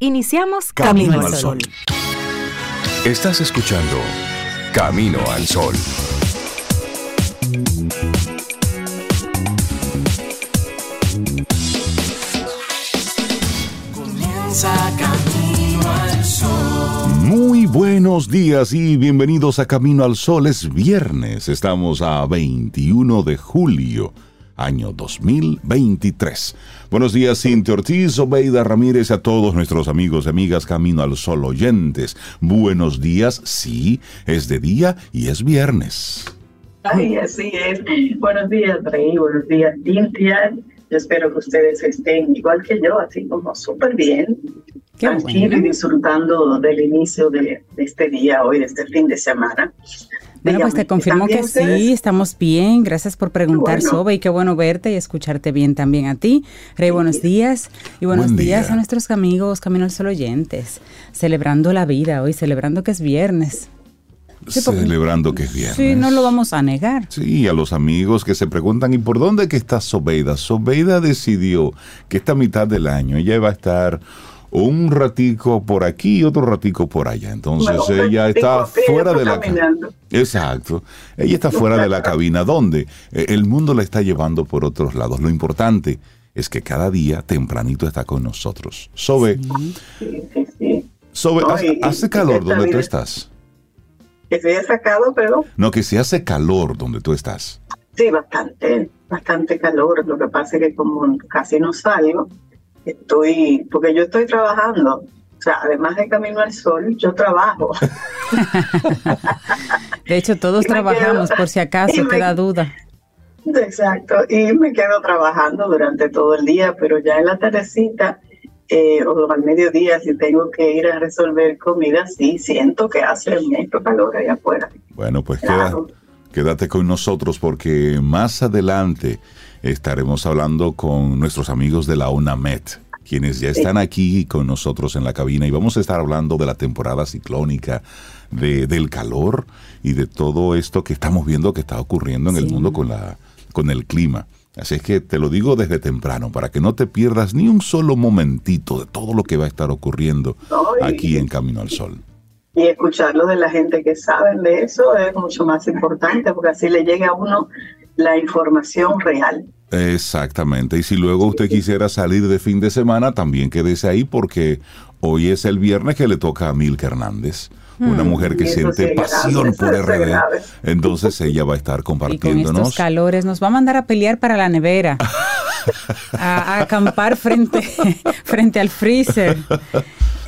Iniciamos Camino, al Sol. Estás escuchando Camino al Sol. Comienza Camino al Sol. Muy buenos días y bienvenidos a Camino al Sol. Es viernes, estamos a 21 de julio año 2023. Buenos días, Cintia Ortiz, Obeida Ramírez, a todos nuestros amigos y amigas Camino al Sol oyentes. Buenos días, sí, es de día y es viernes. Ay, así es. Buenos días, Rey. Buenos días, Cintia. Yo espero que ustedes estén igual que yo, así como súper bien, tranquilo y disfrutando del inicio de, de este día hoy, de este fin de semana. Bueno, pues te confirmo que sí, estamos bien. Gracias por preguntar, Sobe, y qué bueno verte y escucharte bien también a ti. Rey, buenos días. Y buenos días a nuestros amigos Camino al Sol oyentes. Celebrando la vida hoy, celebrando que es viernes. celebrando que es viernes. Sí, no lo vamos a negar. Sí, a los amigos que se preguntan, ¿y por dónde que está Sobeida? Sobeida decidió que esta mitad del año ella va a estar un ratico por aquí y otro ratico por allá. Entonces ella está fuera de la cabina. Exacto. Ella está fuera de la cabina donde eh, el mundo la está llevando por otros lados. Lo importante es que cada día tempranito está con nosotros. Sobe, Sobe, ¿hace, calor donde tú estás? Que se haya sacado, pero... No, que se hace calor donde tú estás. Sí, bastante, bastante calor. Lo que pasa es que como casi no salgo, estoy, porque yo estoy trabajando. O sea, además de Camino al Sol, yo trabajo. de hecho, todos trabajamos, por si acaso queda duda. Exacto, y me quedo trabajando durante todo el día, pero ya en la tardecita eh, o al mediodía, si tengo que ir a resolver comida, sí siento que hace mucho calor allá afuera. Bueno, pues quédate con nosotros porque más adelante estaremos hablando con nuestros amigos de la UNAMET, quienes ya están aquí con nosotros en la cabina y vamos a estar hablando de la temporada ciclónica, de, del calor y de todo esto que estamos viendo que está ocurriendo en el mundo con, la, con el clima. Así es que te lo digo desde temprano, para que no te pierdas ni un solo momentito de todo lo que va a estar ocurriendo aquí en Camino al Sol. Y escucharlo de la gente que saben de eso es mucho más importante, porque así le llega a uno la información real. Exactamente. Y si luego usted quisiera salir de fin de semana, también quédese ahí porque hoy es el viernes que le toca a Milka Hernández. Una mm. mujer que siente pasión por RD. Entonces ella va a estar compartiéndonos. Y con estos calores nos va a mandar a pelear para la nevera. a, acampar frente, frente al freezer.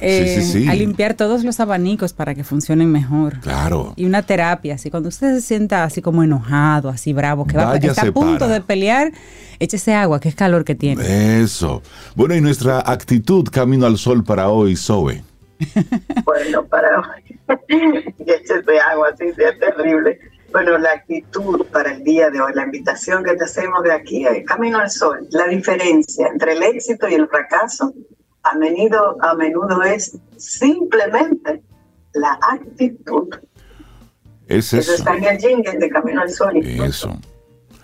Eh, a limpiar todos los abanicos para que funcionen mejor. Claro. Y una terapia, así cuando usted se sienta así como enojado, así bravo, que va, está a punto de pelear, échese agua, que es calor que tiene. Eso. Bueno, y nuestra actitud camino al sol para hoy, Sobe. bueno, para hoy, échese agua, así sea terrible. Bueno, la actitud para el día de hoy, la invitación que te hacemos de aquí, Camino al Sol, la diferencia entre el éxito y el fracaso a menudo, a menudo es simplemente la actitud. Es eso. está en el jingle de Camino al Sol. Eso.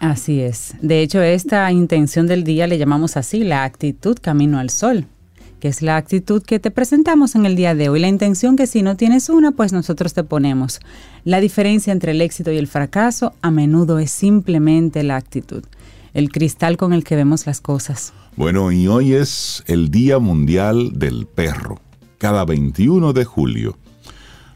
Así es. De hecho, esta intención del día le llamamos así, la actitud Camino al Sol, que es la actitud que te presentamos en el día de hoy. La intención que si no tienes una, pues nosotros te ponemos. La diferencia entre el éxito y el fracaso a menudo es simplemente la actitud, el cristal con el que vemos las cosas. Bueno, y hoy es el Día Mundial del Perro. Cada 21 de julio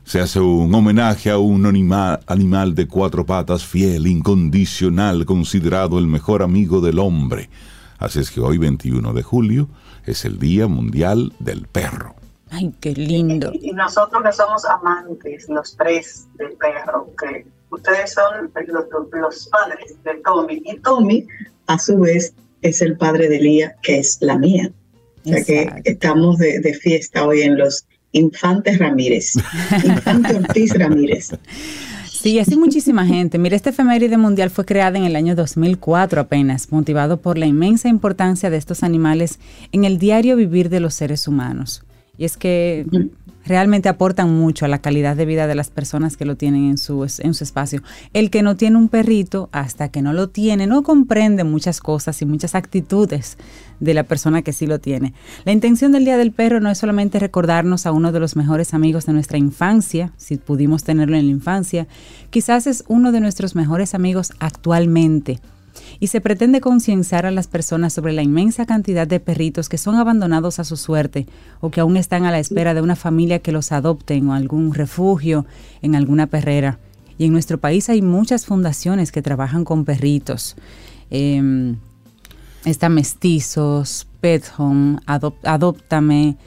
se hace un homenaje a un animal, animal de cuatro patas fiel, incondicional, considerado el mejor amigo del hombre. Así es que hoy 21 de julio es el Día Mundial del Perro. Ay, qué lindo. Y, nosotros que somos amantes, los tres del perro, que ustedes son los, los padres de Tommy. Y Tommy, a su vez, es el padre de Lía, que es la mía. O sea que estamos de, fiesta hoy en los Infantes Ramírez. Infante Ortiz Ramírez. Sí, así muchísima gente. Mira, este efeméride mundial fue creada en el año 2004 apenas, motivado por la inmensa importancia de estos animales en el diario vivir de los seres humanos. Y es que realmente aportan mucho a la calidad de vida de las personas que lo tienen en su, en su espacio. El que no tiene un perrito, hasta que no lo tiene, no comprende muchas cosas y muchas actitudes de la persona que sí lo tiene. La intención del Día del Perro no es solamente recordarnos a uno de los mejores amigos de nuestra infancia, si pudimos tenerlo en la infancia, quizás es uno de nuestros mejores amigos actualmente y se pretende concienciar a las personas sobre la inmensa cantidad de perritos que son abandonados a su suerte o que aún están a la espera de una familia que los adopte en algún refugio, en alguna perrera. Y en nuestro país hay muchas fundaciones que trabajan con perritos. Eh, está Mestizos, Pet Home, Adoptame,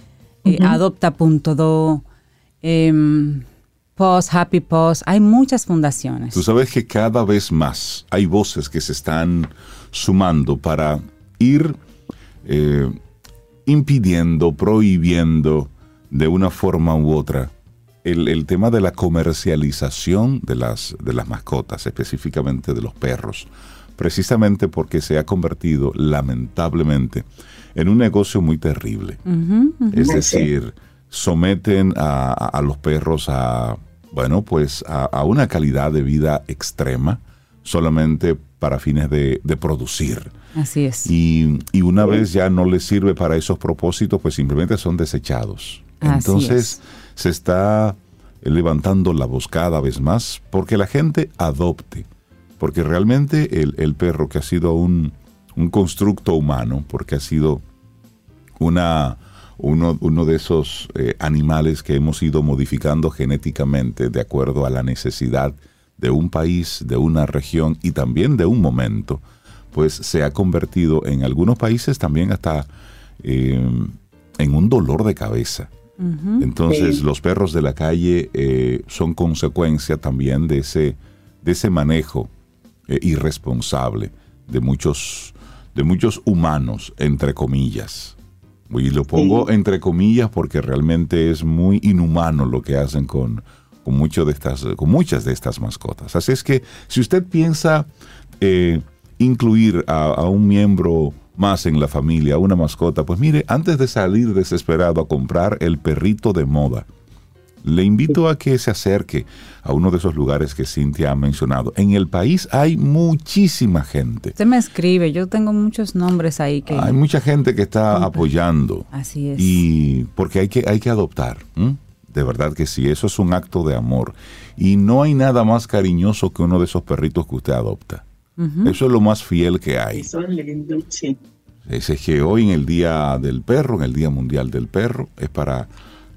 eh, Adopta.do, eh, Post, Happy Post, hay muchas fundaciones. Tú sabes que cada vez más hay voces que se están sumando para ir eh, impidiendo, prohibiendo de una forma u otra el, el, tema de la comercialización de las, de las mascotas, específicamente de los perros, precisamente porque se ha convertido lamentablemente en un negocio muy terrible. Es decir, someten a, los perros a, bueno, pues a, a una calidad de vida extrema solamente para fines de, de producir. Así es. Y, y una vez ya no les sirve para esos propósitos, pues simplemente son desechados. Así Entonces se está levantando la voz cada vez más porque la gente adopte. Porque realmente el, el perro que ha sido un, un constructo humano, porque ha sido una, uno, uno de esos eh, animales que hemos ido modificando genéticamente de acuerdo a la necesidad de un país, de una región y también de un momento, pues se ha convertido en algunos países también hasta eh, en un dolor de cabeza. Entonces Sí. los perros de la calle eh, son consecuencia también de ese, de ese manejo eh, irresponsable de muchos, de muchos humanos, entre comillas. Y lo pongo entre comillas porque realmente es muy inhumano lo que hacen con, con, mucho de estas, con muchas de estas mascotas. Así es que si usted piensa eh, incluir a, a un miembro más en la familia, una mascota, pues mire, antes de salir desesperado a comprar el perrito de moda, le invito a que se acerque a uno de esos lugares que Cintia ha mencionado. En el país hay muchísima gente. Usted me escribe, yo tengo muchos nombres ahí que... Hay mucha gente que está apoyando. Así es. Y porque hay que, hay que adoptar. De verdad que sí, eso es un acto de amor. Y no hay nada más cariñoso que uno de esos perritos que usted adopta. Eso es lo más fiel que hay. Son lindos, sí. Es es que hoy en el Día del Perro, en el Día Mundial del Perro, es para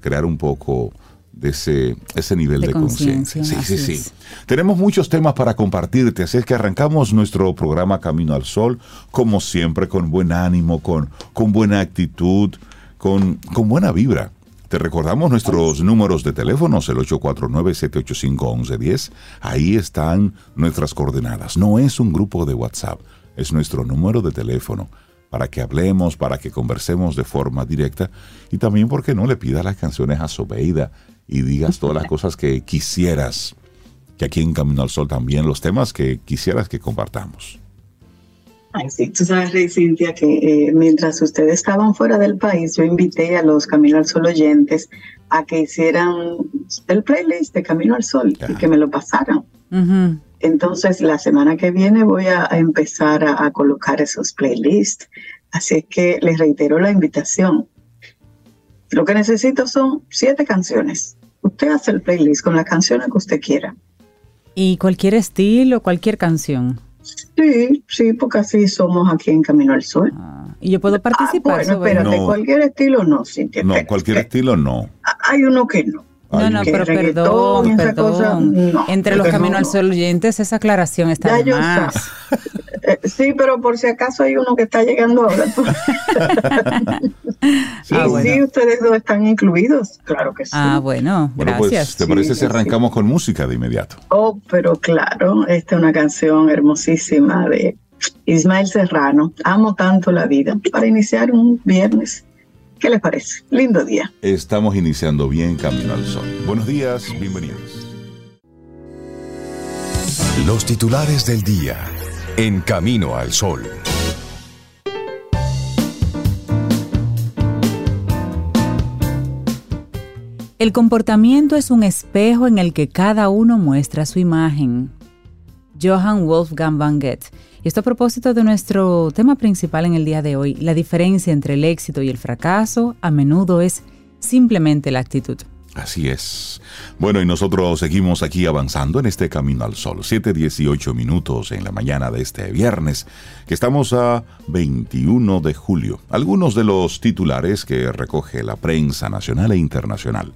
crear un poco de ese, ese nivel De de conciencia. Sí, sí, sí. es. Tenemos muchos temas para compartirte, así es que arrancamos nuestro programa Camino al Sol, como siempre, con buen ánimo, con, con buena actitud, con, con buena vibra. Te recordamos nuestros números de teléfonos, el 849-785-1110. Ahí están nuestras coordenadas. No es un grupo de WhatsApp, es nuestro número de teléfono para que hablemos, para que conversemos de forma directa y también porque no le pidas las canciones a Sobeida y digas todas las cosas que quisieras, que aquí en Camino al Sol también los temas que quisieras que compartamos. Ay, sí, tú sabes, Rey Cintia, que eh, mientras ustedes estaban fuera del país, yo invité a los Camino al Sol oyentes a que hicieran el playlist de Camino al Sol y que me lo pasaran. Ujú. Entonces, la semana que viene voy a, a empezar a, a colocar esos playlists. Así es que les reitero la invitación. Lo que necesito son siete canciones. Usted hace el playlist con las canciones que usted quiera. Y cualquier estilo, cualquier canción. Sí, sí, porque así somos aquí en Camino al Sol. Ah, y yo puedo Ah, participar. bueno, espérate, No. cualquier estilo no, Cintia. No, cualquier estilo no. Hay uno que no. No, no, pero perdón, cosa, perdón. no, Entre los ese no, caminos al sol oyentes, esa aclaración está Ya de yo más. Eh, sí, pero por si acaso hay uno que está llegando ahora. Sí, Ah, bueno. sí, ustedes dos están incluidos. Claro que sí. Ah, bueno, Bueno, gracias. pues, ¿te parece Sí, si arrancamos con música de inmediato? Oh, pero claro, esta es una canción hermosísima de Ismael Serrano. Amo tanto la vida. Para iniciar un viernes. ¿Qué les parece? Lindo día. Estamos iniciando bien Camino al Sol. Buenos días, bienvenidos. Los titulares del día en Camino al Sol. El comportamiento es un espejo en el que cada uno muestra su imagen. Johann Wolfgang van Goethe. Y esto a propósito de nuestro tema principal en el día de hoy, la diferencia entre el éxito y el fracaso a menudo es simplemente la actitud. Así es. Bueno, y nosotros seguimos aquí avanzando en este camino al sol. 7:18 minutos en la mañana de este viernes, que estamos a 21 de julio. Algunos de los titulares que recoge la prensa nacional e internacional.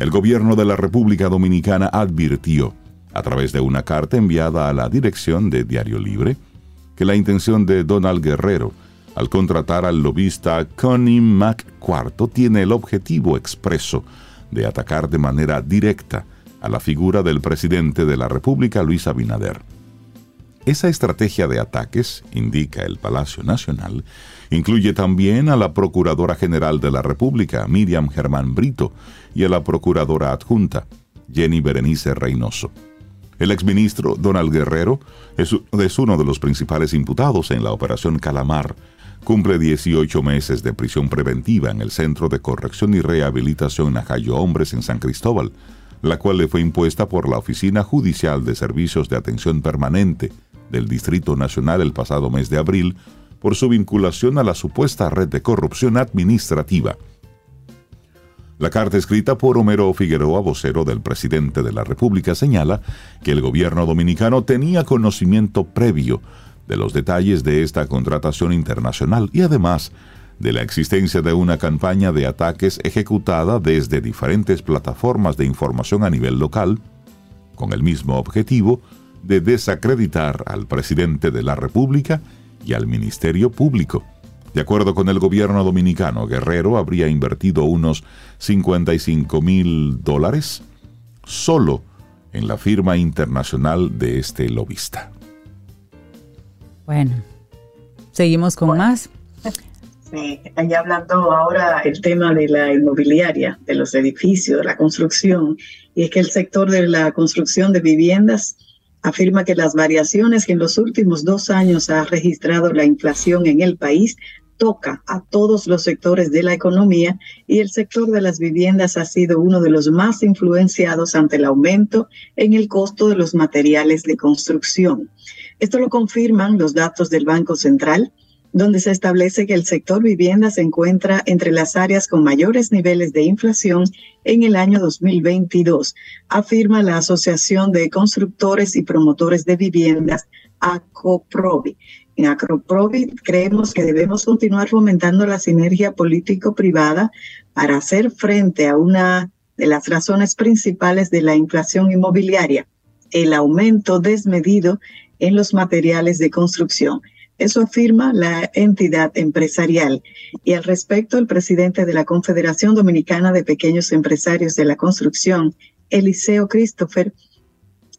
El gobierno de la República Dominicana advirtió, a través de una carta enviada a la dirección de Diario Libre, que la intención de Donald Guerrero al contratar al lobista Connie McQuarto tiene el objetivo expreso de atacar de manera directa a la figura del presidente de la República, Luis Abinader. Esa estrategia de ataques, indica el Palacio Nacional, incluye también a la Procuradora General de la República, Miriam Germán Brito, y a la Procuradora Adjunta, Jenny Berenice Reynoso. El exministro Donald Guerrero es, uno de los principales imputados en la Operación Calamar, cumple 18 meses de prisión preventiva en el Centro de Corrección y Rehabilitación Najayo Hombres en San Cristóbal, la cual le fue impuesta por la Oficina Judicial de Servicios de Atención Permanente del Distrito Nacional el pasado mes de abril por su vinculación a la supuesta red de corrupción administrativa. La carta escrita por Homero Figueroa, vocero del presidente de la República, señala que el gobierno dominicano tenía conocimiento previo de los detalles de esta contratación internacional y además de la existencia de una campaña de ataques ejecutada desde diferentes plataformas de información a nivel local, con el mismo objetivo de desacreditar al presidente de la República y al Ministerio Público. De acuerdo con el gobierno dominicano, Guerrero habría invertido unos 55 mil dólares solo en la firma internacional de este lobista. Bueno, seguimos con más. Sí, allá hablando ahora el tema de la inmobiliaria, de los edificios, de la construcción, y es que el sector de la construcción de viviendas afirma que las variaciones que en los últimos dos años ha registrado la inflación en el país toca a todos los sectores de la economía y el sector de las viviendas ha sido uno de los más influenciados ante el aumento en el costo de los materiales de construcción. Esto lo confirman los datos del Banco Central, donde se establece que el sector vivienda se encuentra entre las áreas con mayores niveles de inflación en el año 2022, afirma la Asociación de Constructores y Promotores de Viviendas, ACOPROVI. En ACOPROVI creemos que debemos continuar fomentando la sinergia político-privada para hacer frente a una de las razones principales de la inflación inmobiliaria, el aumento desmedido en los materiales de construcción. Eso afirma la entidad empresarial. Y al respecto, el presidente de la Confederación Dominicana de Pequeños Empresarios de la Construcción, Eliseo Christopher,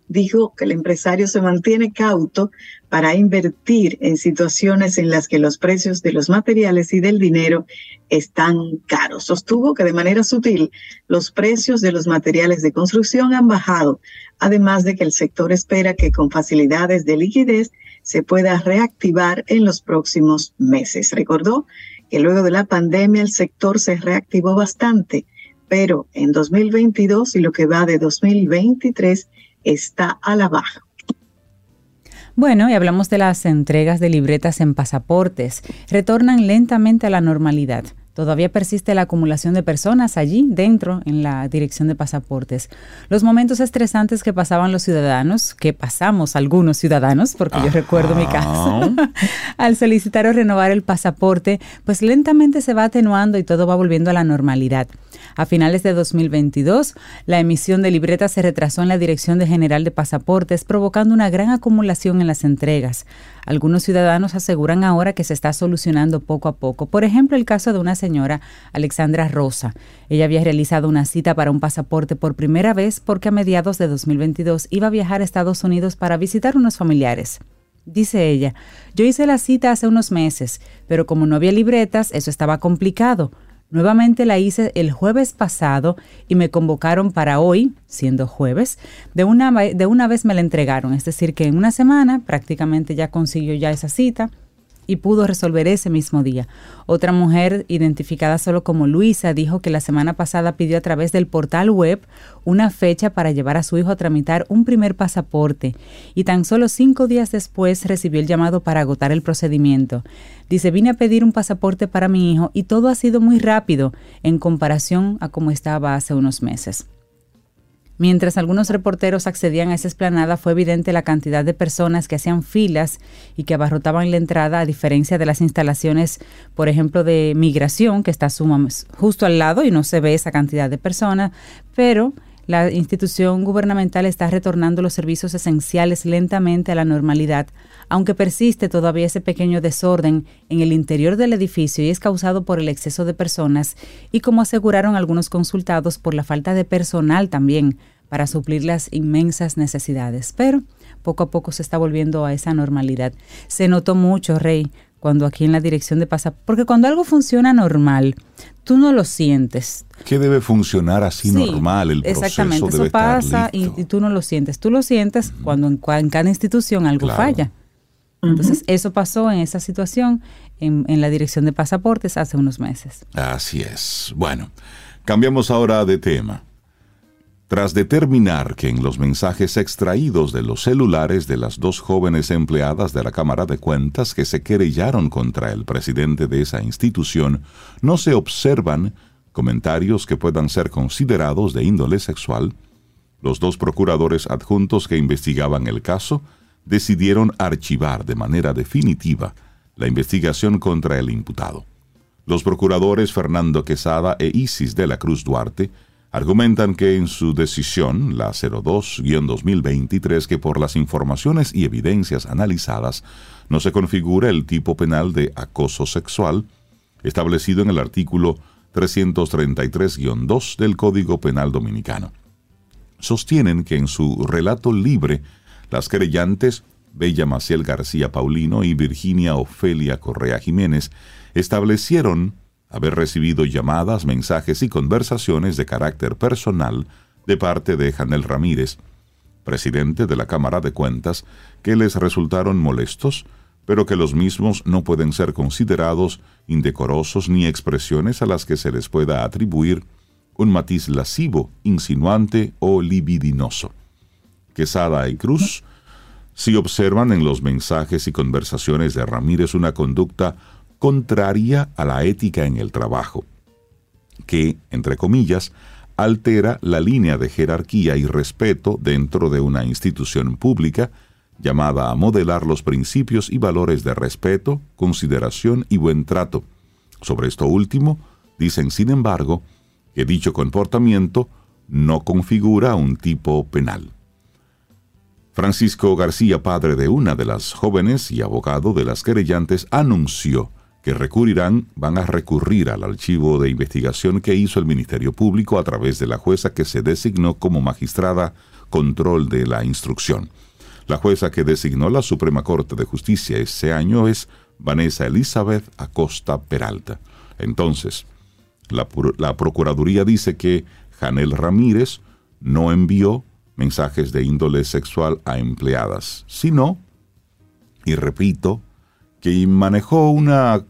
dijo que el empresario se mantiene cauto para invertir en situaciones en las que los precios de los materiales y del dinero están caros. Sostuvo que de manera sutil los precios de los materiales de construcción han bajado, además de que el sector espera que con facilidades de liquidez se pueda reactivar en los próximos meses. Recordó que luego de la pandemia el sector se reactivó bastante, pero en 2022 y lo que va de 2023 está a la baja. Bueno, y hablamos de las entregas de libretas en pasaportes. Retornan lentamente a la normalidad. Todavía persiste la acumulación de personas allí dentro en la dirección de pasaportes. Los momentos estresantes que pasaban los ciudadanos, que pasamos algunos ciudadanos, porque yo recuerdo mi caso, al solicitar o renovar el pasaporte, pues lentamente se va atenuando y todo va volviendo a la normalidad. A finales de 2022, la emisión de libretas se retrasó en la Dirección de General de Pasaportes, provocando una gran acumulación en las entregas. Algunos ciudadanos aseguran ahora que se está solucionando poco a poco. Por ejemplo, el caso de una señora, Alexandra Rosa. Ella había realizado una cita para un pasaporte por primera vez porque a mediados de 2022 iba a viajar a Estados Unidos para visitar unos familiares. Dice ella, yo hice la cita hace unos meses, pero como no había libretas, eso estaba complicado. Nuevamente la hice el jueves pasado y me convocaron para hoy, siendo jueves. De una, de una vez me la entregaron, es decir, que en una semana prácticamente ya consiguió ya esa cita y pudo resolver ese mismo día. Otra mujer, identificada solo como Luisa, dijo que la semana pasada pidió a través del portal web una fecha para llevar a su hijo a tramitar un primer pasaporte y tan solo cinco días después recibió el llamado para agotar el procedimiento. Dice, vine a pedir un pasaporte para mi hijo y todo ha sido muy rápido en comparación a como estaba hace unos meses. Mientras algunos reporteros accedían a esa esplanada, fue evidente la cantidad de personas que hacían filas y que abarrotaban la entrada, a diferencia de las instalaciones, por ejemplo, de migración, que está justo al lado y no se ve esa cantidad de personas, pero la institución gubernamental está retornando los servicios esenciales lentamente a la normalidad, aunque persiste todavía ese pequeño desorden en el interior del edificio y es causado por el exceso de personas y como aseguraron algunos consultados por la falta de personal también para suplir las inmensas necesidades. Pero poco a poco se está volviendo a esa normalidad. Se notó mucho, Rey, cuando aquí en la dirección de pasaporte, porque cuando algo funciona normal, tú no lo sientes. ¿Qué debe funcionar así normal? El exactamente, eso pasa y, tú no lo sientes. Tú lo sientes cuando en, cada institución algo falla. Entonces, eso pasó en esa situación en, en, la dirección de pasaportes hace unos meses. Así es. Bueno, cambiamos ahora de tema. Tras determinar que en los mensajes extraídos de los celulares de las dos jóvenes empleadas de la Cámara de Cuentas que se querellaron contra el presidente de esa institución no se observan comentarios que puedan ser considerados de índole sexual, los dos procuradores adjuntos que investigaban el caso decidieron archivar de manera definitiva la investigación contra el imputado. Los procuradores Fernando Quesada e Isis de la Cruz Duarte argumentan que en su decisión, la 02-2023, que por las informaciones y evidencias analizadas no se configura el tipo penal de acoso sexual establecido en el artículo 333-2 del Código Penal Dominicano. Sostienen que en su relato libre, las querellantes Bella Maciel García Paulino y Virginia Ofelia Correa Jiménez establecieron haber recibido llamadas, mensajes y conversaciones de carácter personal de parte de Janel Ramírez, presidente de la Cámara de Cuentas, que les resultaron molestos, pero que los mismos no pueden ser considerados indecorosos ni expresiones a las que se les pueda atribuir un matiz lascivo, insinuante o libidinoso. Quesada y Cruz si observan en los mensajes y conversaciones de Ramírez una conducta contraria a la ética en el trabajo, que, entre comillas, altera la línea de jerarquía y respeto dentro de una institución pública llamada a modelar los principios y valores de respeto, consideración y buen trato. Sobre esto último, dicen, sin embargo, que dicho comportamiento no configura un tipo penal. Francisco García, padre de una de las jóvenes y abogado de las querellantes, anunció que recurrirán, van a recurrir al archivo de investigación que hizo el Ministerio Público a través de la jueza que se designó como magistrada control de la instrucción. La jueza que designó la Suprema Corte de Justicia ese año es Vanessa Elizabeth Acosta Peralta. Entonces, la, la Procuraduría dice que Janel Ramírez no envió mensajes de índole sexual a empleadas, sino, y repito, que manejó una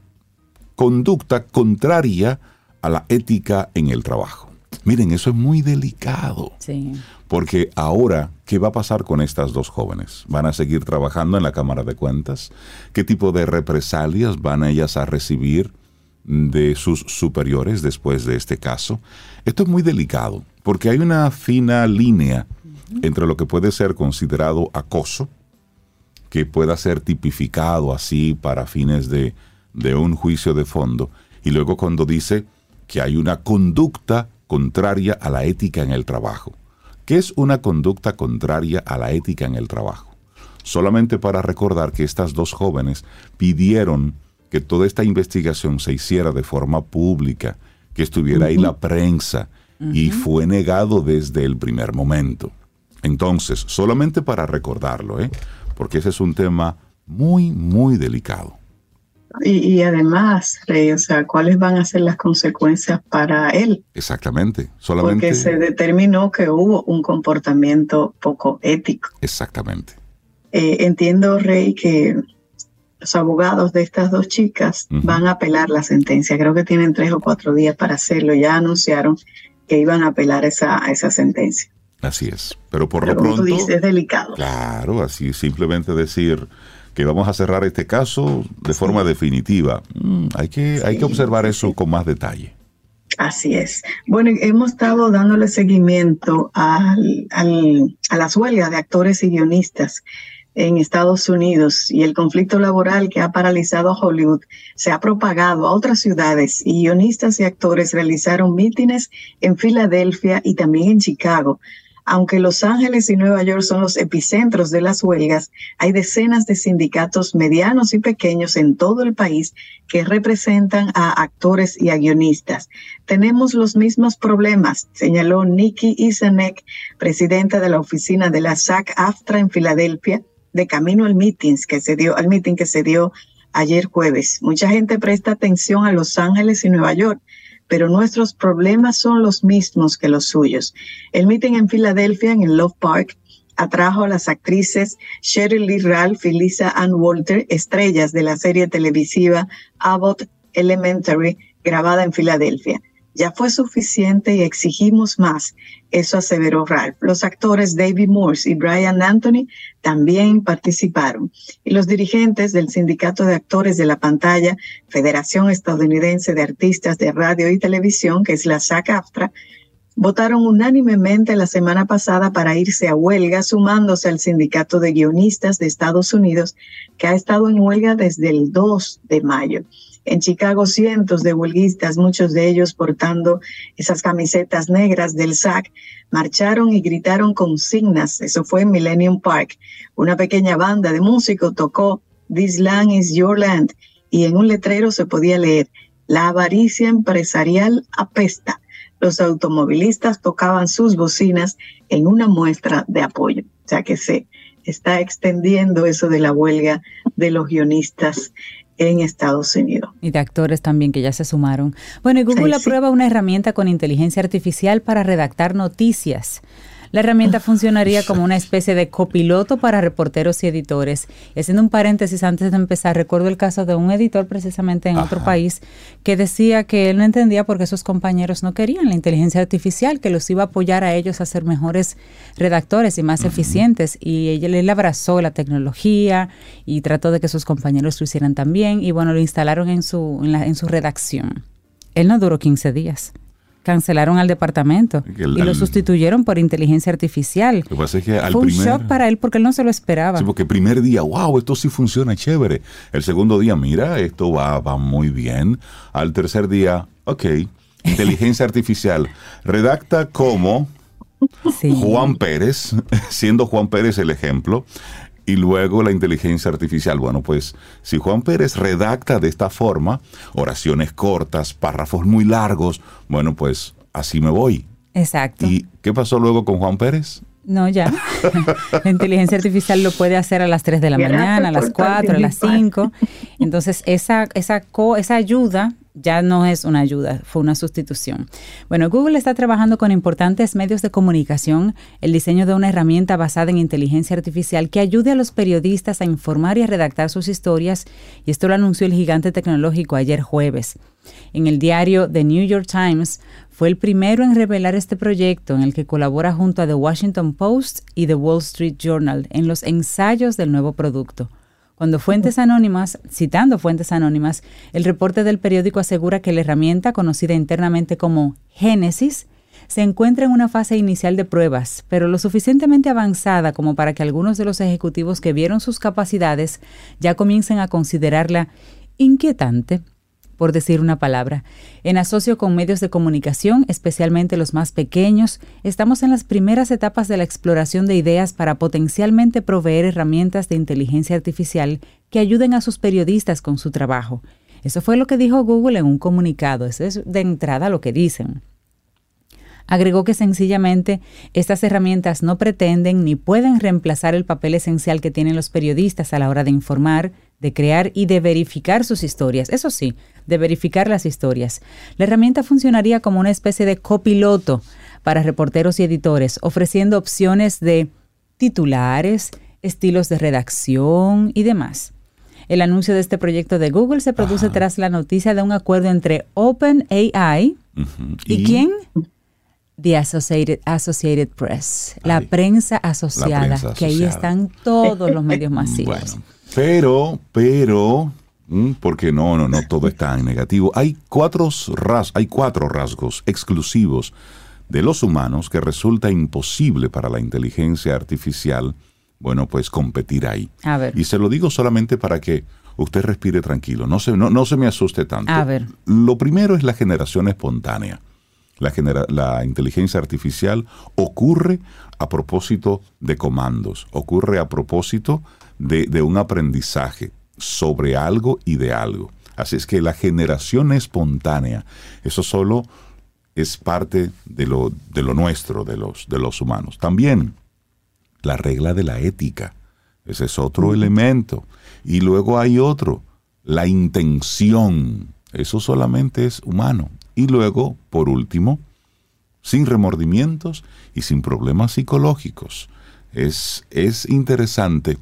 conducta contraria a la ética en el trabajo. Miren, eso es muy delicado. Sí. Porque ahora, ¿qué va a pasar con estas dos jóvenes? ¿Van a seguir trabajando en la Cámara de Cuentas? ¿Qué tipo de represalias van ellas a recibir de sus superiores después de este caso? Esto es muy delicado, porque hay una fina línea entre lo que puede ser considerado acoso, que pueda ser tipificado así para fines de de un juicio de fondo y luego cuando dice que hay una conducta contraria a la ética en el trabajo. ¿Qué es una conducta contraria a la ética en el trabajo? Solamente para recordar que estas dos jóvenes pidieron que toda esta investigación se hiciera de forma pública, que estuviera ahí la prensa, y fue negado desde el primer momento. Entonces, solamente para recordarlo, ¿eh? porque ese es un tema muy, muy delicado. Y, además, Rey, o sea, ¿cuáles van a ser las consecuencias para él? Exactamente. Solamente... Porque se determinó que hubo un comportamiento poco ético. Exactamente. Eh, entiendo, Rey, que los abogados de estas dos chicas van a apelar la sentencia. Creo que tienen tres o cuatro días para hacerlo. Ya anunciaron que iban a apelar esa, esa sentencia. Así es. Pero por lo pronto. Tú dices, es delicado. Claro, así simplemente decir que vamos a cerrar este caso de forma definitiva. Mm, hay, que, hay que observar eso con más detalle. Así es. Bueno, hemos estado dándole seguimiento al, a las huelgas de actores y guionistas en Estados Unidos y el conflicto laboral que ha paralizado a Hollywood se ha propagado a otras ciudades y guionistas y actores realizaron mítines en Filadelfia y también en Chicago aunque Los Ángeles y Nueva York son los epicentros de las huelgas, hay decenas de sindicatos medianos y pequeños en todo el país que representan a actores y a guionistas. Tenemos los mismos problemas, señaló Nikki Isanek, presidenta de la oficina de la SAC-AFTRA en Filadelfia, de camino al meeting que se dio, al meeting que se dio ayer jueves. Mucha gente presta atención a Los Ángeles y Nueva York, pero nuestros problemas son los mismos que los suyos. El meeting en Filadelfia, en el Love Park, atrajo a las actrices Sheryl Lee Ralph y Lisa Ann Walter, estrellas de la serie televisiva Abbott Elementary, grabada en Filadelfia. Ya fue suficiente y exigimos más, eso aseveró Ralph. Los actores David Morse y Brian Anthony también participaron. Y los dirigentes del Sindicato de Actores de la Pantalla, Federación Estadounidense de Artistas de Radio y Televisión, que es la SAC-AFTRA, votaron unánimemente la semana pasada para irse a huelga, sumándose al Sindicato de Guionistas de Estados Unidos, que ha estado en huelga desde el 2 de mayo. En Chicago, cientos de huelguistas, muchos de ellos portando esas camisetas negras del SAC, marcharon y gritaron consignas. Eso fue en Millennium Park. Una pequeña banda de músicos tocó This Land is Your Land y en un letrero se podía leer La avaricia empresarial apesta. Los automovilistas tocaban sus bocinas en una muestra de apoyo. O sea que se está extendiendo eso de la huelga de los guionistas en Estados Unidos. Y de actores también que ya se sumaron. Bueno, y Google aprueba una herramienta con inteligencia artificial para redactar noticias. La herramienta funcionaría como una especie de copiloto para reporteros y editores. Y haciendo un paréntesis antes de empezar, recuerdo el caso de un editor precisamente en otro país que decía que él no entendía por qué sus compañeros no querían la inteligencia artificial, que los iba a apoyar a ellos a ser mejores redactores y más eficientes. Y ella le abrazó la tecnología y trató de que sus compañeros lo hicieran también. Y bueno, lo instalaron en su, en, la, en su redacción. Él no duró 15 días cancelaron al departamento y lo sustituyeron por inteligencia artificial. Lo que pasa es que al Fue un shock para él porque él no se lo esperaba. Sí, porque el primer día, wow, esto sí funciona chévere. El segundo día, mira, esto va, va muy bien. Al tercer día, ok, inteligencia artificial. Redacta como Juan Pérez, siendo Juan Pérez el ejemplo, y luego la inteligencia artificial. Bueno, pues si Juan Pérez redacta de esta forma, oraciones cortas, párrafos muy largos, bueno, pues así me voy. Exacto. ¿Y qué pasó luego con Juan Pérez? No, ya. la inteligencia artificial lo puede hacer a las 3 de la mañana, a las 4, a las 5. Entonces, esa, esa, esa ayuda ya no es una ayuda, fue una sustitución. Bueno, Google está trabajando con importantes medios de comunicación el diseño de una herramienta basada en inteligencia artificial que ayude a los periodistas a informar y a redactar sus historias, y esto lo anunció el gigante tecnológico ayer jueves. En el diario The New York Times fue el primero en revelar este proyecto en el que colabora junto a The Washington Post y The Wall Street Journal en los ensayos del nuevo producto. Cuando fuentes anónimas, citando fuentes anónimas, el reporte del periódico asegura que la herramienta, conocida internamente como Génesis, se encuentra en una fase inicial de pruebas, pero lo suficientemente avanzada como para que algunos de los ejecutivos que vieron sus capacidades ya comiencen a considerarla inquietante por decir una palabra. En asocio con medios de comunicación, especialmente los más pequeños, estamos en las primeras etapas de la exploración de ideas para potencialmente proveer herramientas de inteligencia artificial que ayuden a sus periodistas con su trabajo. Eso fue lo que dijo Google en un comunicado, eso es de entrada lo que dicen. Agregó que sencillamente estas herramientas no pretenden ni pueden reemplazar el papel esencial que tienen los periodistas a la hora de informar, de crear y de verificar sus historias. Eso sí, de verificar las historias. La herramienta funcionaría como una especie de copiloto para reporteros y editores, ofreciendo opciones de titulares, estilos de redacción y demás. El anuncio de este proyecto de Google se produce tras la noticia de un acuerdo entre OpenAI y, quién? The Associated, Associated Press, la prensa asociada, prensa que ahí están todos los medios masivos. Bueno, pero, pero, mm, porque no, no, no todo está en negativo. Hay cuatro, ras, hay cuatro rasgos exclusivos de los humanos que resulta imposible para la inteligencia artificial, bueno, pues competir ahí. A ver. Y se lo digo solamente para que usted respire tranquilo, no se, no, no se me asuste tanto. A ver. Lo primero es la generación espontánea. La, genera- la inteligencia artificial ocurre a propósito de comandos, ocurre a propósito de, de un aprendizaje sobre algo y de algo. Así es que la generación espontánea, eso solo es parte de lo, de lo nuestro, de los, de los humanos. También la regla de la ética. Ese es otro elemento. Y luego hay otro, la intención. Eso solamente es humano. Y luego, por último, sin remordimientos y sin problemas psicológicos. Es, es interesante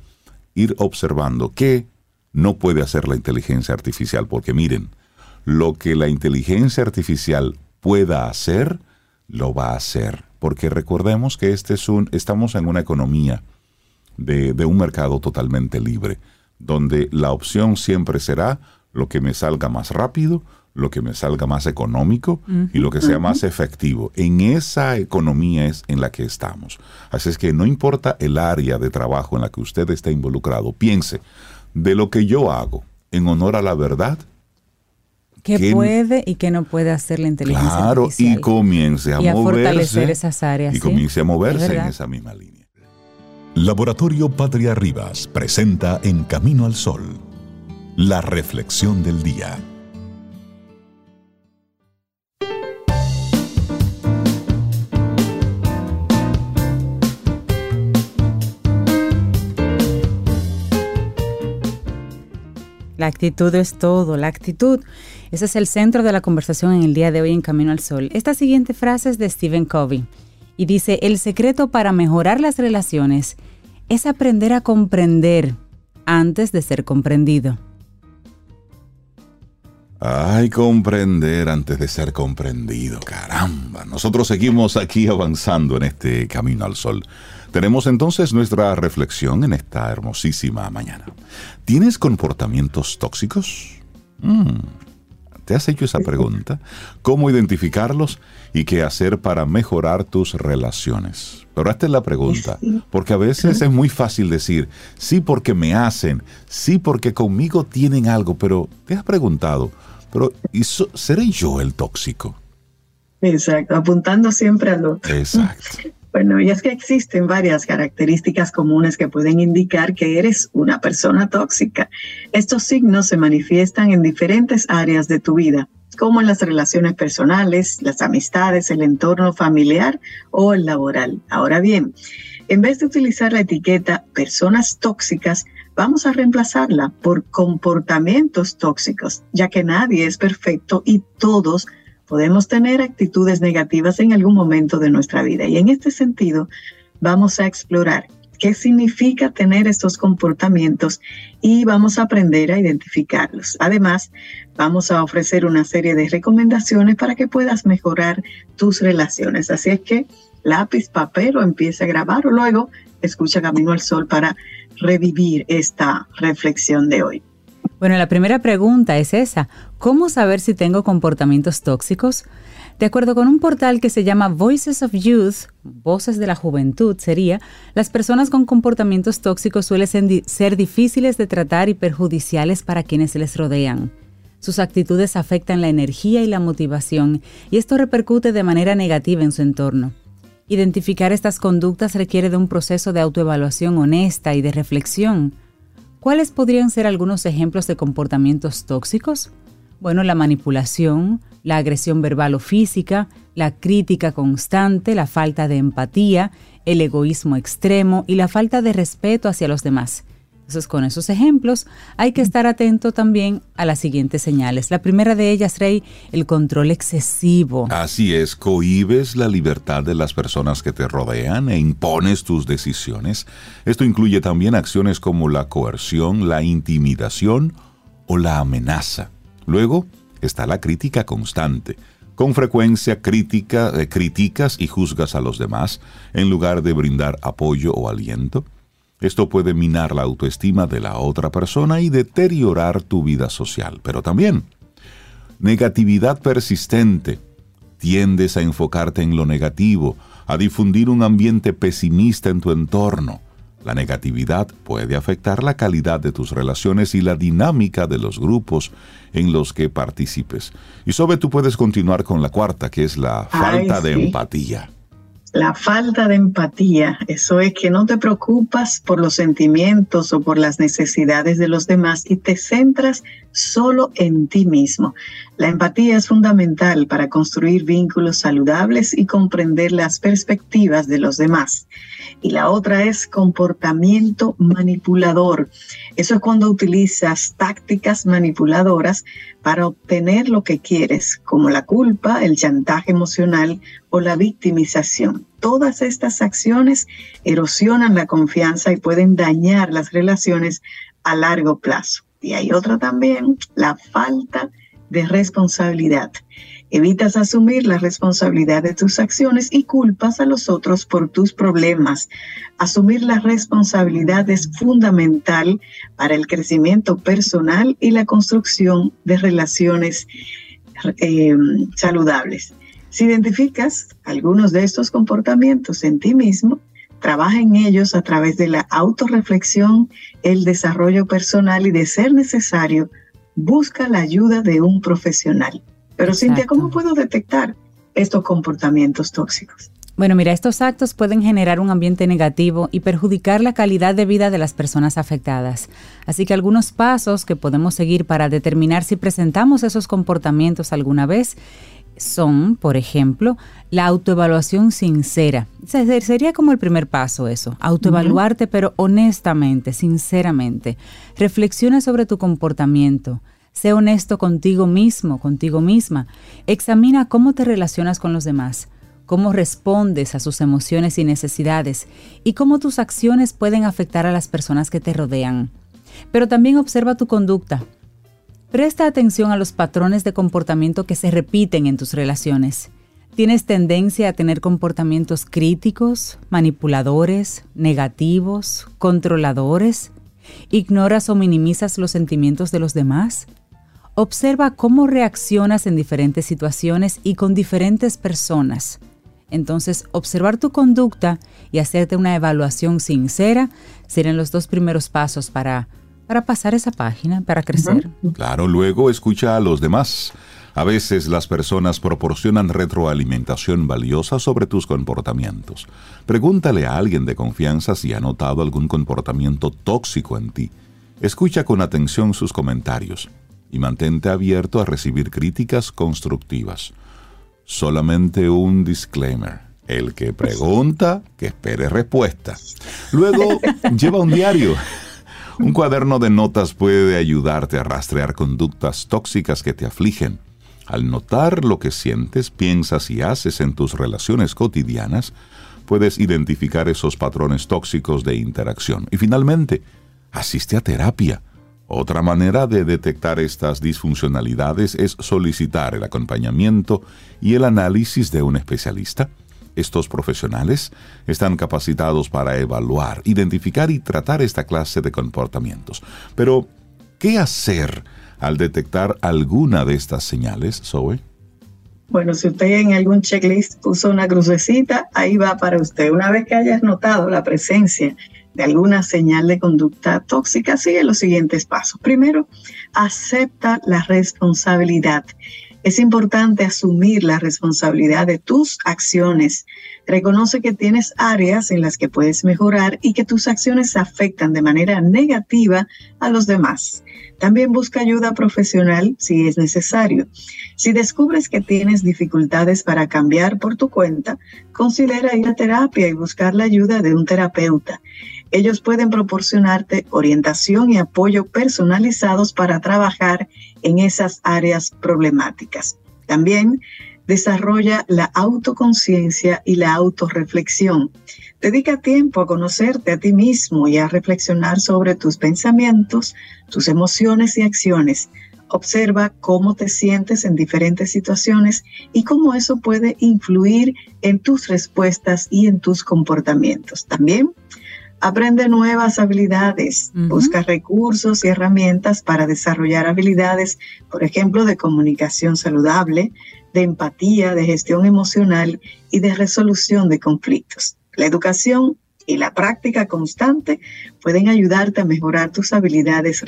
ir observando qué no puede hacer la inteligencia artificial, porque miren, lo que la inteligencia artificial pueda hacer, lo va a hacer. Porque recordemos que este es un, estamos en una economía de, de un mercado totalmente libre, donde la opción siempre será lo que me salga más rápido, lo que me salga más económico y lo que sea más efectivo. En esa economía es en la que estamos. Así es que no importa el área de trabajo en la que usted esté involucrado, piense de lo que yo hago en honor a la verdad, ¿Qué ¿Quién- puede y qué no puede hacer la inteligencia claro, artificial? y comience a Y a moverse. fortalecer esas áreas, Y sí. comience a Es moverse en esa misma línea. Laboratorio Patria Rivas presenta En Camino al Sol, la reflexión del día. La actitud es todo, la actitud. Ese es el centro de la conversación en el día de hoy en Camino al Sol. Esta siguiente frase es de Stephen Covey y dice, el secreto para mejorar las relaciones es aprender a comprender antes de ser comprendido. Ay, comprender antes de ser comprendido, caramba. Nosotros seguimos aquí avanzando en este camino al sol. Tenemos entonces nuestra reflexión en esta hermosísima mañana. ¿Tienes comportamientos tóxicos? Mm, ¿Te has hecho esa pregunta? ¿Cómo identificarlos y qué hacer para mejorar tus relaciones? Pero esta es la pregunta, porque a veces es muy fácil decir, sí porque me hacen, sí porque conmigo tienen algo, pero te has preguntado, pero ¿y so- ¿seré yo el tóxico? Exacto, apuntando siempre al otro. Exacto. Bueno, y es que existen varias características comunes que pueden indicar que eres una persona tóxica. Estos signos se manifiestan en diferentes áreas de tu vida, como en las relaciones personales, las amistades, el entorno familiar o el laboral. Ahora bien, en vez de utilizar la etiqueta personas tóxicas, vamos a reemplazarla por comportamientos tóxicos, ya que nadie es perfecto y todos podemos tener actitudes negativas en algún momento de nuestra vida. Y en este sentido, vamos a explorar qué significa tener estos comportamientos y vamos a aprender a identificarlos. Además, vamos a ofrecer una serie de recomendaciones para que puedas mejorar tus relaciones. Así es que lápiz, papel o empiece a grabar o luego escucha Camino al Sol para revivir esta reflexión de hoy. Bueno, la primera pregunta es esa. ¿Cómo saber si tengo comportamientos tóxicos? De acuerdo con un portal que se llama Voices of Youth, Voces de la Juventud sería, las personas con comportamientos tóxicos suelen ser di- ser difíciles de tratar y perjudiciales para quienes les rodean. Sus actitudes afectan la energía y la motivación y esto repercute de manera negativa en su entorno. Identificar estas conductas requiere de un proceso de autoevaluación honesta y de reflexión. ¿Cuáles podrían ser algunos ejemplos de comportamientos tóxicos? Bueno, la manipulación, la agresión verbal o física, la crítica constante, la falta de empatía, el egoísmo extremo y la falta de respeto hacia los demás. Entonces, con esos ejemplos, hay que estar atento también a las siguientes señales. La primera de ellas, Rey, el control excesivo. Así es, cohibes la libertad de las personas que te rodean e impones tus decisiones. Esto incluye también acciones como la coerción, la intimidación o la amenaza. Luego está la crítica constante. Con frecuencia crítica, eh, criticas y juzgas a los demás en lugar de brindar apoyo o aliento. Esto puede minar la autoestima de la otra persona y deteriorar tu vida social. Pero también, negatividad persistente. Tiendes a enfocarte en lo negativo, a difundir un ambiente pesimista en tu entorno. La negatividad puede afectar la calidad de tus relaciones y la dinámica de los grupos en los que participes. Y sobre tú puedes continuar con la cuarta, que es la falta de empatía. La falta de empatía, eso es que no te preocupas por los sentimientos o por las necesidades de los demás y te centras solo en ti mismo. La empatía es fundamental para construir vínculos saludables y comprender las perspectivas de los demás. Y la otra es comportamiento manipulador. Eso es cuando utilizas tácticas manipuladoras para obtener lo que quieres, como la culpa, el chantaje emocional o la victimización. Todas estas acciones erosionan la confianza y pueden dañar las relaciones a largo plazo. Y hay otra también, la falta de responsabilidad. Evitas asumir la responsabilidad de tus acciones y culpas a los otros por tus problemas. Asumir la responsabilidad es fundamental para el crecimiento personal y la construcción de relaciones eh, saludables. Si identificas algunos de estos comportamientos en ti mismo, trabaja en ellos a través de la autorreflexión, el desarrollo personal y, de ser necesario, busca la ayuda de un profesional. Pero Cintia, ¿cómo puedo detectar estos comportamientos tóxicos? Bueno, mira, estos actos pueden generar un ambiente negativo y perjudicar la calidad de vida de las personas afectadas. Así que algunos pasos que podemos seguir para determinar si presentamos esos comportamientos alguna vez son, por ejemplo, la autoevaluación sincera. Sería como el primer paso eso, autoevaluarte pero honestamente, sinceramente. Reflexiona sobre tu comportamiento. Sé honesto contigo mismo, contigo misma. Examina cómo te relacionas con los demás, cómo respondes a sus emociones y necesidades y cómo tus acciones pueden afectar a las personas que te rodean. Pero también observa tu conducta. Presta atención a los patrones de comportamiento que se repiten en tus relaciones. ¿Tienes tendencia a tener comportamientos críticos, manipuladores, negativos, controladores? ¿Ignoras o minimizas los sentimientos de los demás? Observa cómo reaccionas en diferentes situaciones y con diferentes personas. Entonces, observar tu conducta y hacerte una evaluación sincera serán los dos primeros pasos para, para pasar esa página, para crecer. Claro, luego escucha a los demás. A veces las personas proporcionan retroalimentación valiosa sobre tus comportamientos. Pregúntale a alguien de confianza si ha notado algún comportamiento tóxico en ti. Escucha con atención sus comentarios y mantente abierto a recibir críticas constructivas. Solamente un disclaimer. El que pregunta, que espere respuesta. Luego, lleva un diario. Un cuaderno de notas puede ayudarte a rastrear conductas tóxicas que te afligen. Al notar lo que sientes, piensas y haces en tus relaciones cotidianas, puedes identificar esos patrones tóxicos de interacción. Y finalmente, asiste a terapia. Otra manera de detectar estas disfuncionalidades es solicitar el acompañamiento y el análisis de un especialista. Estos profesionales están capacitados para evaluar, identificar y tratar esta clase de comportamientos. Pero, ¿qué hacer al detectar alguna de estas señales, Zoe? Bueno, si usted en algún checklist puso una crucecita, ahí va para usted. Una vez que hayas notado la presencia de alguna señal de conducta tóxica, sigue los siguientes pasos. Primero, acepta la responsabilidad. Es importante asumir la responsabilidad de tus acciones. Reconoce que tienes áreas en las que puedes mejorar y que tus acciones afectan de manera negativa a los demás. También busca ayuda profesional si es necesario. Si descubres que tienes dificultades para cambiar por tu cuenta, considera ir a terapia y buscar la ayuda de un terapeuta. Ellos pueden proporcionarte orientación y apoyo personalizados para trabajar en esas áreas problemáticas. También desarrolla la autoconciencia y la autorreflexión. Dedica tiempo a conocerte a ti mismo y a reflexionar sobre tus pensamientos, tus emociones y acciones. Observa cómo te sientes en diferentes situaciones y cómo eso puede influir en tus respuestas y en tus comportamientos. También aprende nuevas habilidades, busca recursos y herramientas para desarrollar habilidades, por ejemplo, de comunicación saludable, de empatía, de gestión emocional y de resolución de conflictos. La educación y la práctica constante pueden ayudarte a mejorar tus habilidades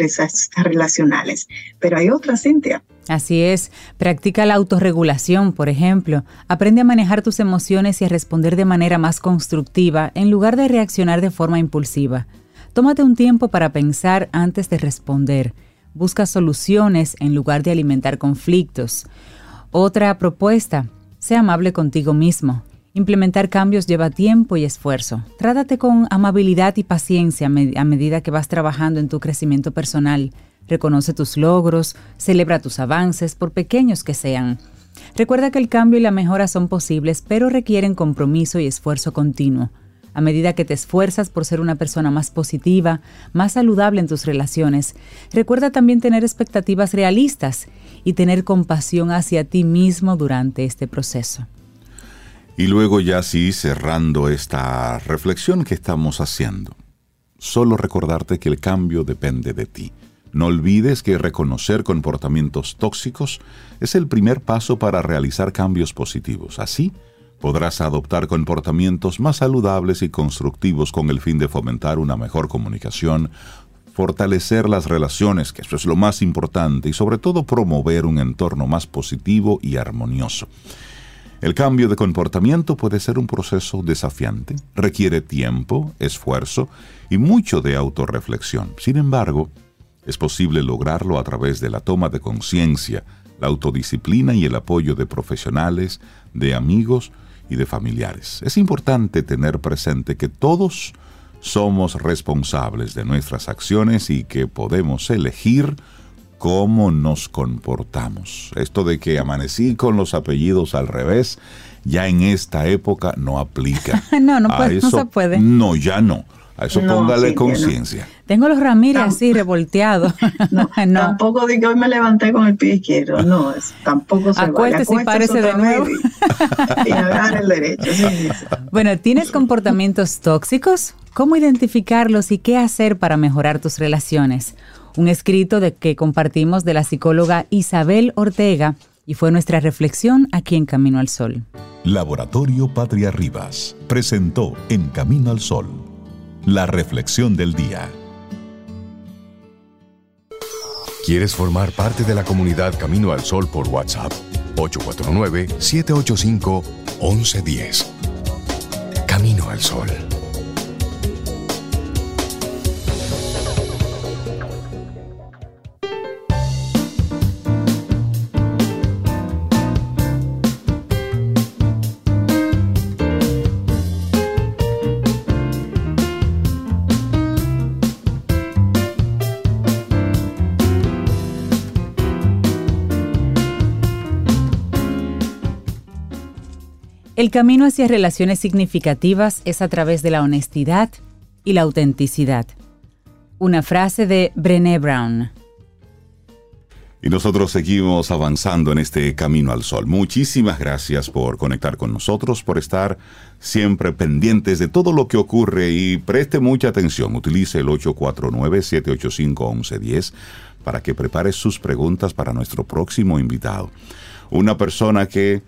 relacionales. Pero hay otra, Cintia. Así es, practica la autorregulación, por ejemplo. Aprende a manejar tus emociones y a responder de manera más constructiva en lugar de reaccionar de forma impulsiva. Tómate un tiempo para pensar antes de responder. Busca soluciones en lugar de alimentar conflictos. Otra propuesta, sea amable contigo mismo. Implementar cambios lleva tiempo y esfuerzo. Trátate con amabilidad y paciencia a medida que vas trabajando en tu crecimiento personal. Reconoce tus logros, celebra tus avances, por pequeños que sean. Recuerda que el cambio y la mejora son posibles, pero requieren compromiso y esfuerzo continuo. A medida que te esfuerzas por ser una persona más positiva, más saludable en tus relaciones, recuerda también tener expectativas realistas y tener compasión hacia ti mismo durante este proceso. Y luego ya sí, cerrando esta reflexión que estamos haciendo, solo recordarte que el cambio depende de ti. No olvides que reconocer comportamientos tóxicos es el primer paso para realizar cambios positivos. Así, podrás adoptar comportamientos más saludables y constructivos con el fin de fomentar una mejor comunicación, fortalecer las relaciones, que eso es lo más importante, y sobre todo promover un entorno más positivo y armonioso. El cambio de comportamiento puede ser un proceso desafiante, requiere tiempo, esfuerzo y mucho de autorreflexión. Sin embargo, es posible lograrlo a través de la toma de conciencia, la autodisciplina y el apoyo de profesionales, de amigos y de familiares. Es importante tener presente que todos somos responsables de nuestras acciones y que podemos elegir cómo nos comportamos. Esto de que amanecí con los apellidos al revés, ya en esta época no aplica. no, no, se puede. No, ya no. A eso póngale conciencia. Tengo los Ramírez así revolteados. no, Tampoco digo que hoy me levanté con el pie izquierdo. No, tampoco se Acuérdese y parece de nuevo. Y, el derecho. Bueno, ¿tienes comportamientos tóxicos? ¿Cómo identificarlos y qué hacer para mejorar tus relaciones? Un escrito de que compartimos de la psicóloga Isabel Ortega y fue nuestra reflexión aquí en Camino al Sol. Laboratorio Patria Rivas presentó En Camino al Sol la reflexión del día. ¿Quieres formar parte de la comunidad Camino al Sol por WhatsApp? 849-785-1110. Camino al Sol. El camino hacia relaciones significativas es a través de la honestidad y la autenticidad. Una frase de Brené Brown. Y nosotros seguimos avanzando en este camino al sol. Muchísimas gracias por conectar con nosotros, por estar siempre pendientes de todo lo que ocurre y preste mucha atención. Utilice el 849-785-1110 para que prepare sus preguntas para nuestro próximo invitado. Una persona que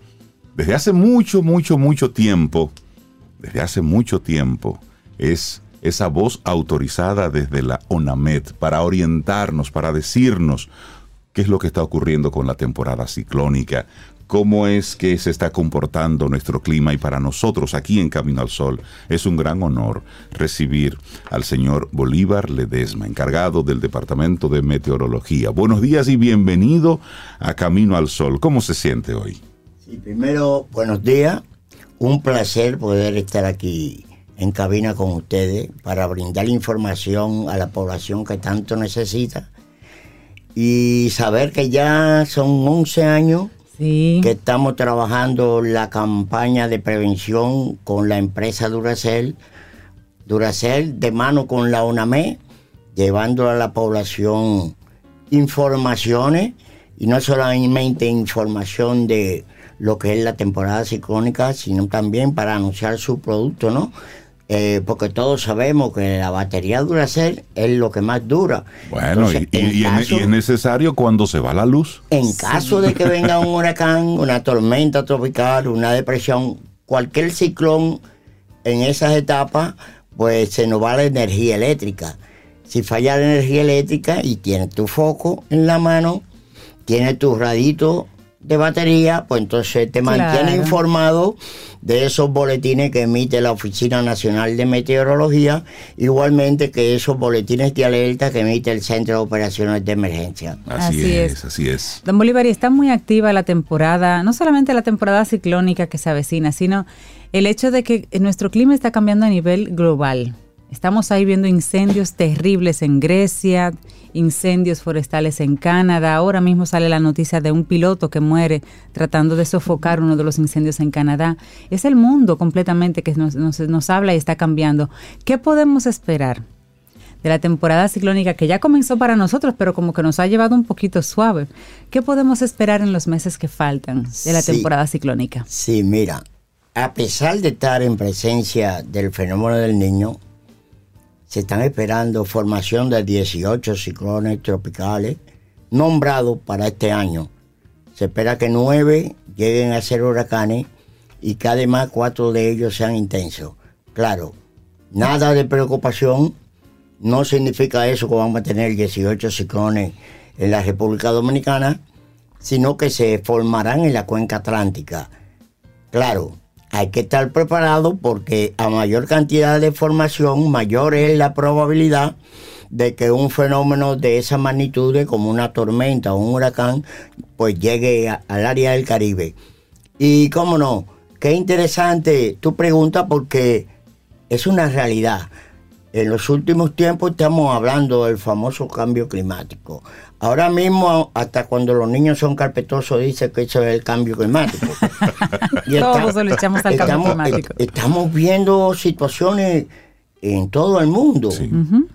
desde hace mucho, mucho, mucho tiempo, desde hace mucho tiempo, es esa voz autorizada desde la ONAMED para orientarnos, para decirnos qué es lo que está ocurriendo con la temporada ciclónica, cómo es que se está comportando nuestro clima y para nosotros aquí en Camino al Sol es un gran honor recibir al señor Bolívar Ledesma, encargado del Departamento de Meteorología. Buenos días y bienvenido a Camino al Sol. ¿Cómo se siente hoy? Primero, buenos días. Un placer poder estar aquí en cabina con ustedes para brindar información a la población que tanto necesita y saber que ya son 11 años Sí. que estamos trabajando la campaña de prevención con la empresa Duracell, Duracell de mano con la UNAME, llevando a la población informaciones y no solamente información de lo que es la temporada ciclónica, sino también para anunciar su producto, ¿no? Eh, porque todos sabemos que la batería Duracell es lo que más dura. Bueno, Entonces, y, y- en y es- caso- y es necesario cuando se va la luz. en caso de que venga un huracán, una tormenta tropical, una depresión, cualquier ciclón en esas etapas, pues se nos va la energía eléctrica. Si falla la energía eléctrica y tienes tu foco en la mano, tienes tu radito de batería, pues entonces te mantiene Claro. informado de esos boletines que emite la Oficina Nacional de Meteorología, igualmente que esos boletines de alerta que emite el Centro de Operaciones de Emergencia. Así, Así es, es. así es. Don Bolívar, y está muy activa la temporada, no solamente la temporada ciclónica que se avecina, sino el hecho de que nuestro clima está cambiando a nivel global. Estamos ahí viendo incendios terribles en Grecia, incendios forestales en Canadá. Ahora mismo sale la noticia de un piloto que muere tratando de sofocar uno de los incendios en Canadá. Es el mundo completamente que nos, nos- nos habla y está cambiando. ¿Qué podemos esperar? de la temporada ciclónica que ya comenzó para nosotros, pero como que nos ha llevado un poquito suave. ¿Qué podemos esperar en los meses que faltan de la Sí. temporada ciclónica? Sí, mira, a pesar de estar en presencia del fenómeno del niño, se están esperando formación de 18 ciclones tropicales nombrados para este año. Se espera que nueve lleguen a ser huracanes y que además cuatro de ellos sean intensos. Claro, nada de preocupación. No significa eso que vamos a tener 18 ciclones en la República Dominicana, sino que se formarán en la cuenca atlántica. Claro, hay que estar preparado porque a mayor cantidad de formación, mayor es la probabilidad de que un fenómeno de esa magnitud, como una tormenta o un huracán, pues llegue al área del Caribe. Y cómo no, qué interesante tu pregunta porque es una realidad. En los últimos tiempos estamos hablando del famoso cambio climático. Ahora mismo, hasta cuando los niños son carpetosos, dice que eso es el cambio climático. Y Todos lo echamos al cambio estamos, climático. eh, Estamos viendo situaciones en todo el mundo. Sí.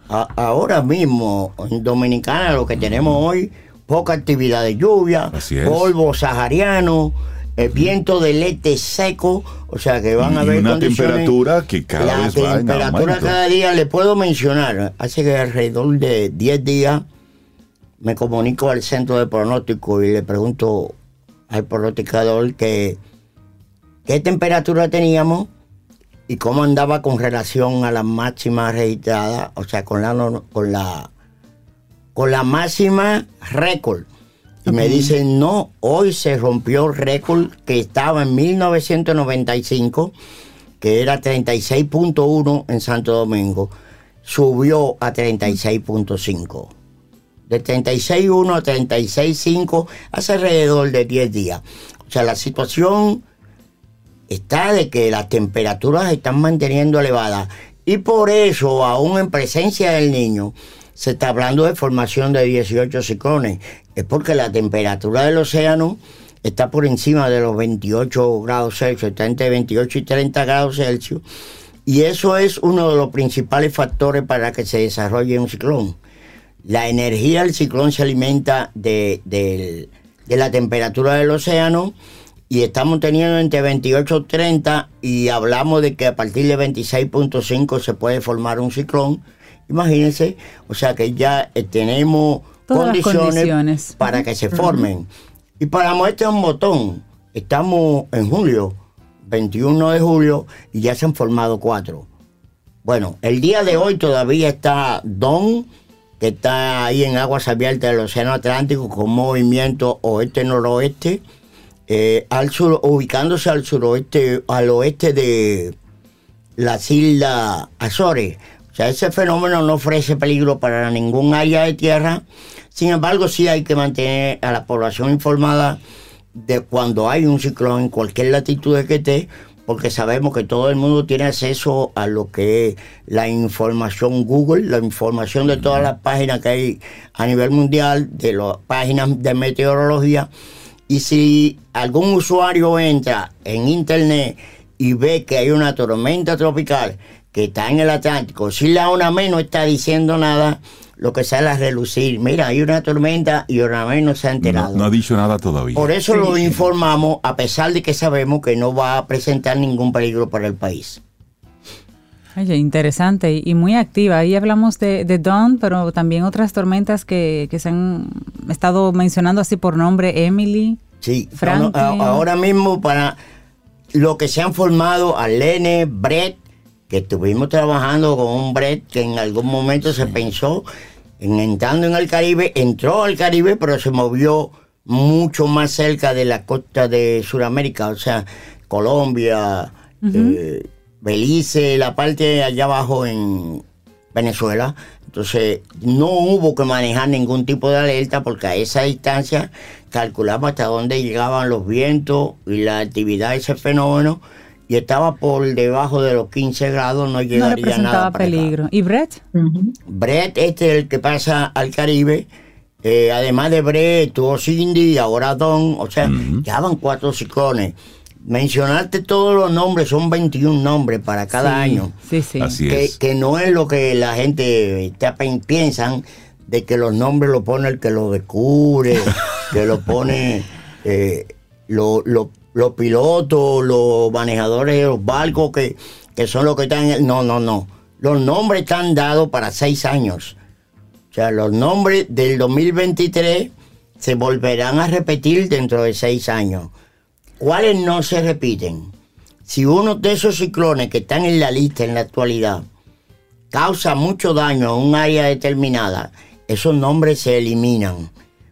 A- ahora mismo, en Dominicana, lo que tenemos hoy, poca actividad de lluvia, polvo sahariano, el viento del este seco, o sea que van a haber una temperatura que cada la vez va en temperatura cada día, le puedo mencionar, hace que alrededor de 10 días me comunico al centro de pronóstico y le pregunto al pronosticador que qué temperatura teníamos y cómo andaba con relación a la máxima registrada, o sea, con la con la con la máxima récord. Y me dicen, no, hoy se rompió el récord que estaba en 1995, que era 36.1 en Santo Domingo, subió a 36.5. De 36.1 a 36.5 hace alrededor de 10 días. O sea, la situación está de que las temperaturas se están manteniendo elevadas y por eso, aún en presencia del niño, se está hablando de formación de 18 ciclones. Es porque la temperatura del océano está por encima de los 28 grados Celsius, está entre 28 y 30 grados Celsius. Y eso es uno de los principales factores para que se desarrolle un ciclón. La energía del ciclón se alimenta de, de la temperatura del océano y estamos teniendo entre 28 y 30 y hablamos de que a partir de 26.5 se puede formar un ciclón. Imagínense, o sea que ya eh, tenemos condiciones. para que se formen. Y para muestra un botón, estamos en julio, 21 de julio, y ya se han formado cuatro. Bueno, el día de hoy todavía está Don, está ahí en aguas abiertas del Océano Atlántico con movimiento oeste-noroeste, eh, al sur, ubicándose al suroeste, al oeste de las islas Azores. O sea, ese fenómeno no ofrece peligro para ningún área de tierra. Sin embargo, sí hay que mantener a la población informada de cuando hay un ciclón en cualquier latitud que esté, porque sabemos que todo el mundo tiene acceso a lo que es la información Google, la información de todas las páginas que hay a nivel mundial, de las páginas de meteorología. Y si algún usuario entra en internet y ve que hay una tormenta tropical que está en el Atlántico, si la ONAME no está diciendo nada, lo que sale a relucir, mira, hay una tormenta y ONAME no se ha enterado. No, no ha dicho nada todavía. Por eso lo informamos, a pesar de que sabemos que no va a presentar ningún peligro para el país. Oye, interesante y- muy activa. Ahí hablamos de, de Dawn, pero también otras tormentas que, que se han estado mencionando así por nombre, Emily. Sí, Franklin. ahora mismo para lo que se han formado, Arlene, Brett, que estuvimos trabajando con un Brett que en algún momento se pensó en entrando en el Caribe, entró al Caribe, pero se movió mucho más cerca de la costa de Sudamérica, o sea, Colombia, eh, Belice, la parte allá abajo en Venezuela. Entonces, no hubo que manejar ningún tipo de alerta porque a esa distancia calculamos hasta dónde llegaban los vientos y la actividad de ese fenómeno y estaba por debajo de los 15 grados, no No llegaría nada representaba para acá. peligro. ¿Y Brett? Brett, este es el que pasa al Caribe. Eh, además de Brett, tuvo Cindy y ahora Don. O sea, ya van cuatro ciclones. Mencionarte todos los nombres, son 21 nombres para cada Sí, año. Sí, sí. Así Que, es. que no es lo que la gente piensan de que los nombres lo pone el que lo descubre, que lo pone eh, lo- lo- los pilotos, los manejadores de los barcos, que, que son los que están... en No, no, no. Los nombres están dados para seis años. O sea, los nombres del 2023 se volverán a repetir dentro de seis años. ¿Cuáles no se repiten? Si uno de esos ciclones que están en la lista en la actualidad causa mucho daño a un área determinada, esos nombres se eliminan.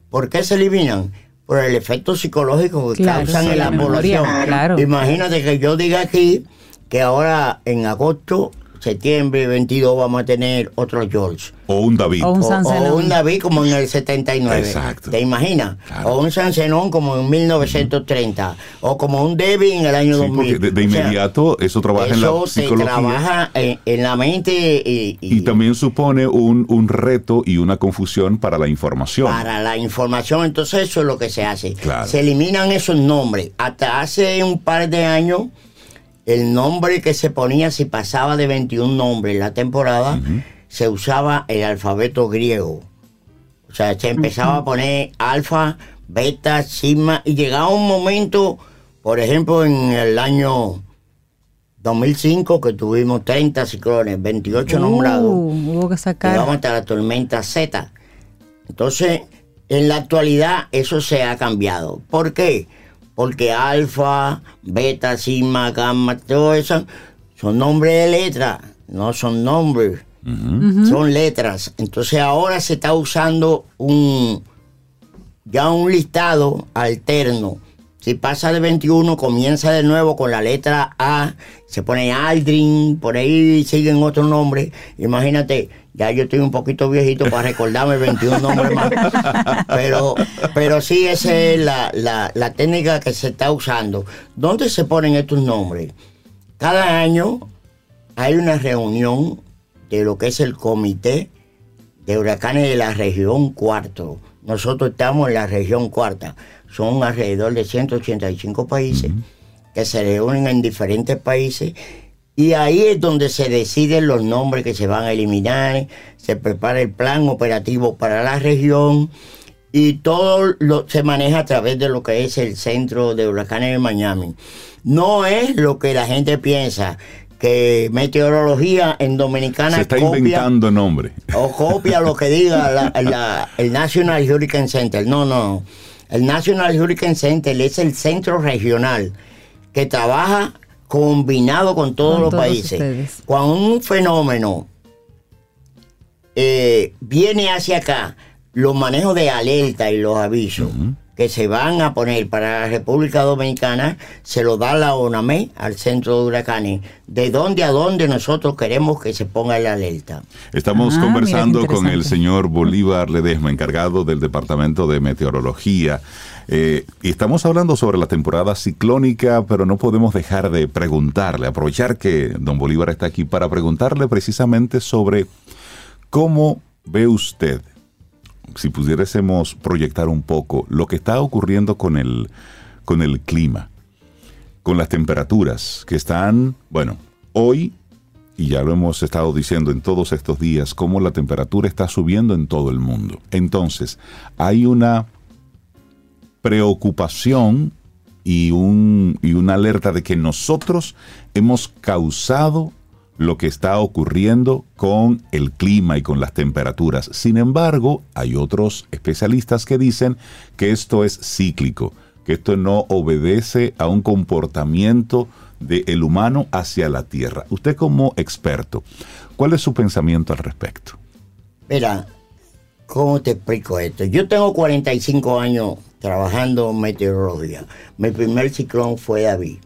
¿Por qué se eliminan? Por el efecto psicológico que Claro, causan sí, en la, población. claro. Imagínate que yo diga aquí que ahora en agosto, septiembre 22 vamos a tener otro George. O un David. O un O, San o Zenón. un David como en el 79. Exacto. ¿Te imaginas? Claro. O un San Zenón como en 1930. O como un Debbie en el año Sí, 2000. porque de, de O sea, inmediato eso trabaja en la te psicología. trabaja en, en la mente y, y Y también supone un, un reto y una confusión para la información. para la información. Entonces eso es lo que se hace. Claro. Se eliminan esos nombres. Hasta hace un par de años, el nombre que se ponía si pasaba de 21 nombres en la temporada, se usaba el alfabeto griego. O sea, se empezaba a poner alfa, beta, sigma, y llegaba un momento, por ejemplo, en el año 2005, que tuvimos 30 ciclones, 28 nombrados. Uh, hubo que sacar. Llegamos hasta la tormenta Z. Entonces, en la actualidad eso se ha cambiado. ¿Por qué? Porque alfa, beta, sigma, gamma, todo eso son nombres de letras, no son nombres, son letras. Entonces ahora se está usando un ya un listado alterno. Si pasa de 21, comienza de nuevo con la letra A, se pone Aldrin, por ahí siguen otros nombres. Imagínate, ya yo estoy un poquito viejito para recordarme 21 nombres más. Pero, pero sí, esa es la, la- técnica que se está usando. ¿Dónde se ponen estos nombres? Cada año hay una reunión de lo que es el comité de huracanes de la región cuarto. Nosotros estamos en la región cuarta. Son alrededor de 185 países que se reúnen en diferentes países y ahí es donde se deciden los nombres que se van a eliminar, se prepara el plan operativo para la región y todo lo, se maneja a través de lo que es el centro de huracanes de Miami. No es lo que la gente piensa, que meteorología en Dominicana Se está copia- inventando nombre. o copia lo que diga la- la- el National Hurricane Center. No, no. El National Hurricane Center es el centro regional que trabaja combinado con todos Con los todos países. ustedes. Cuando un fenómeno eh, viene hacia acá, los manejos de alerta y los avisos que se van a poner para la República Dominicana se lo da la ONAME al centro de huracanes. ¿De dónde a dónde nosotros queremos que se ponga la alerta? Estamos Ah, conversando con el señor Bolívar Ledesma, encargado del Departamento de Meteorología. Eh, y estamos hablando sobre la temporada ciclónica, pero no podemos dejar de preguntarle, aprovechar que don Bolívar está aquí para preguntarle precisamente sobre cómo ve usted, si pudiésemos proyectar un poco, lo que está ocurriendo con el, con el clima, con las temperaturas que están, bueno, hoy y ya lo hemos estado diciendo en todos estos días, cómo la temperatura está subiendo en todo el mundo. Entonces, hay una preocupación y, un, y una alerta de que nosotros hemos causado lo que está ocurriendo con el clima y con las temperaturas. Sin embargo, hay otros especialistas que dicen que esto es cíclico, que esto no obedece a un comportamiento del humano hacia la Tierra. Usted como experto, ¿cuál es su pensamiento al respecto? Mira, ¿cómo te explico esto? Yo tengo 45 años trabajando en meteorología. Mi primer ciclón fue David,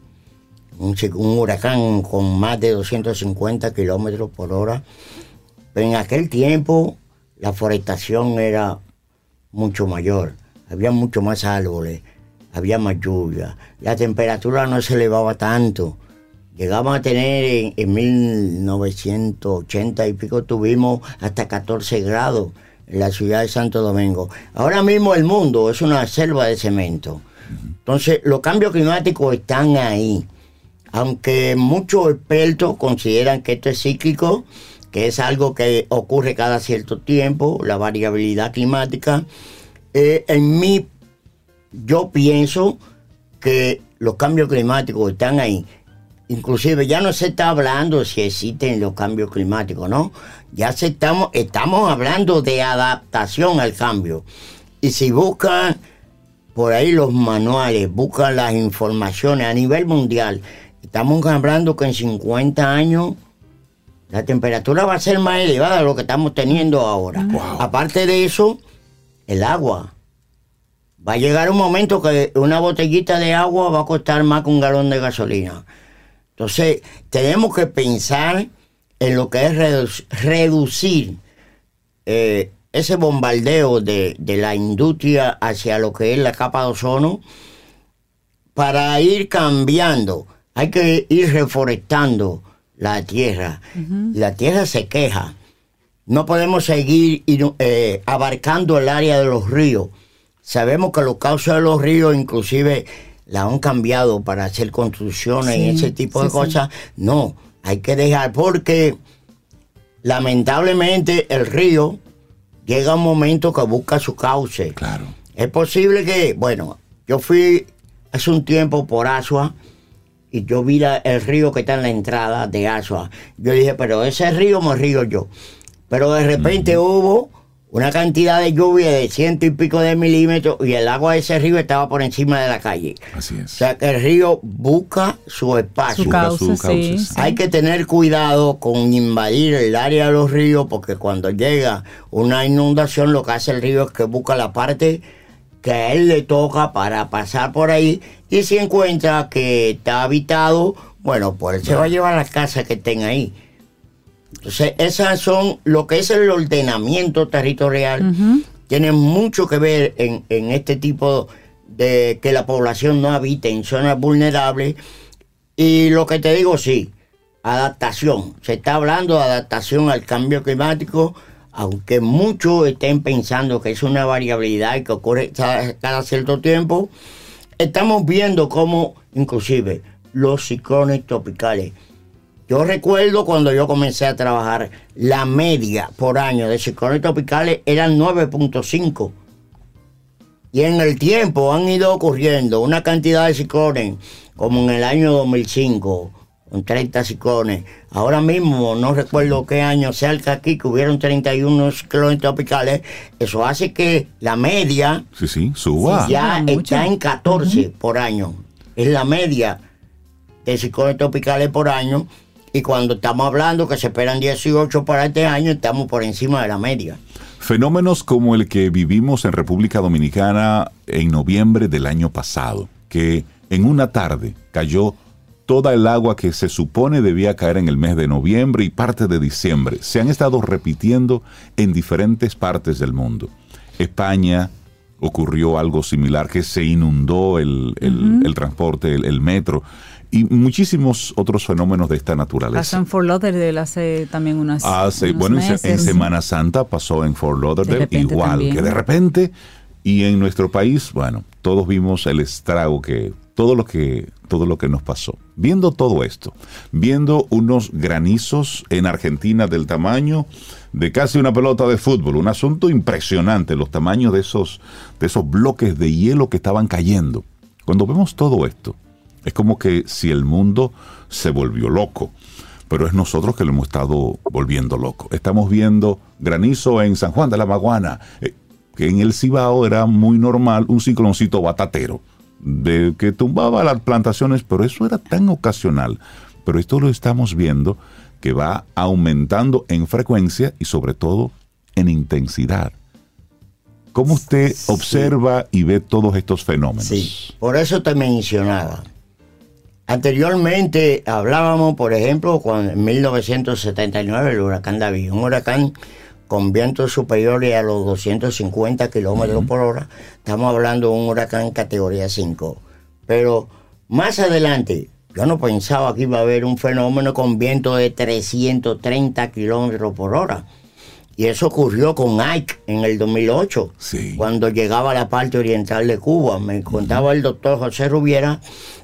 un, huracán con más de 250 kilómetros por hora. Pero en aquel tiempo la forestación era mucho mayor, había mucho más árboles, había más lluvia, la temperatura no se elevaba tanto. Llegamos a tener en, en 1980 y pico, tuvimos hasta 14 grados en la ciudad de Santo Domingo. Ahora mismo el mundo es una selva de cemento. Entonces, los cambios climáticos están ahí. Aunque muchos expertos consideran que esto es cíclico, que es algo que ocurre cada cierto tiempo, la variabilidad climática, eh, en mí yo pienso que los cambios climáticos están ahí. Inclusive ya no se está hablando si existen los cambios climáticos, ¿no? Ya se estamos, estamos hablando de adaptación al cambio. Y si buscan por ahí los manuales, buscan las informaciones a nivel mundial, estamos hablando que en 50 años la temperatura va a ser más elevada de lo que estamos teniendo ahora. Aparte de eso, el agua. Va a llegar un momento que una botellita de agua va a costar más que un galón de gasolina. Entonces, tenemos que pensar en lo que es redu- reducir eh, ese bombardeo de, de la industria hacia lo que es la capa de ozono para ir cambiando. Hay que ir reforestando la tierra. La tierra se queja. No podemos seguir ir, eh, abarcando el área de los ríos. Sabemos que los cauces de los ríos inclusive la han cambiado para hacer construcciones y ese tipo de sí. cosas. No, hay que dejar porque lamentablemente el río llega un momento que busca su cauce. Claro. Es posible que, bueno, yo fui hace un tiempo por Asua y yo vi la- el río que está en la entrada de Asua. Yo dije, pero ese río me río yo. Pero de repente hubo una cantidad de lluvia de ciento y pico de milímetros y el agua de ese río estaba por encima de la calle. Así O es. sea que el río busca su espacio. Su Busca causa, su sí, cauce, sí. Hay que tener cuidado con invadir el área de los ríos porque cuando llega una inundación lo que hace el río es que busca la parte que a él le toca para pasar por ahí y si encuentra que está habitado, bueno, pues él se va a llevar las casas que estén ahí. Entonces, esas son lo que es el ordenamiento territorial. Tiene mucho que ver en, en este tipo de que la población no habite en zonas vulnerables. Y lo que te digo, sí, adaptación. Se está hablando de adaptación al cambio climático, aunque muchos estén pensando que es una variabilidad que ocurre cada, cierto tiempo. Estamos viendo cómo, inclusive, los ciclones tropicales. Yo recuerdo cuando yo comencé a trabajar, la media por año de ciclones tropicales eran 9.5. Y en el tiempo han ido ocurriendo una cantidad de ciclones, como en el año 2005, con 30 ciclones. Ahora mismo, no recuerdo qué año cerca aquí, que hubieron 31 ciclones tropicales. Eso hace que la media Sí, sí, suba. ya Ah, mucho. está en 14 por año. Es la media de ciclones tropicales por año. Y cuando estamos hablando que se esperan 18 para este año, estamos por encima de la media. Fenómenos como el que vivimos en República Dominicana en noviembre del año pasado, que en una tarde cayó toda el agua que se supone debía caer en el mes de noviembre y parte de diciembre, se han estado repitiendo en diferentes partes del mundo. España ocurrió algo similar, que se inundó el, el- el transporte, el, el metro, y muchísimos otros fenómenos de esta naturaleza. Pasó en Fort Lauderdale hace también unas Hace, unos bueno, en. Semana Santa pasó en Fort Lauderdale, igual, también. que de repente, y en nuestro país, bueno, todos vimos el estrago que, todo lo que, todo lo que nos pasó. Viendo todo esto, viendo unos granizos en Argentina del tamaño de casi una pelota de fútbol, un asunto impresionante, los tamaños de esos, de esos bloques de hielo que estaban cayendo. Cuando vemos todo esto, es como que si el mundo se volvió loco pero es nosotros que lo hemos estado volviendo loco. Estamos viendo granizo en San Juan de la Maguana, eh, que en el Cibao era muy normal un cicloncito batatero, de que tumbaba las plantaciones, pero eso era tan ocasional. Pero esto lo estamos viendo que va aumentando en frecuencia y sobre todo en intensidad. ¿Cómo usted observa y ve todos estos fenómenos? Sí, por eso te mencionaba. Anteriormente hablábamos, por ejemplo, cuando en 1979 el huracán David, un huracán con vientos superiores a los 250 kilómetros por hora. Estamos hablando de un huracán categoría 5. Pero más adelante, yo no pensaba que iba a haber un fenómeno con viento de 330 kilómetros por hora. Y eso ocurrió con Ike en el 2008, Sí. cuando llegaba a la parte oriental de Cuba. Me contaba el doctor José Rubiera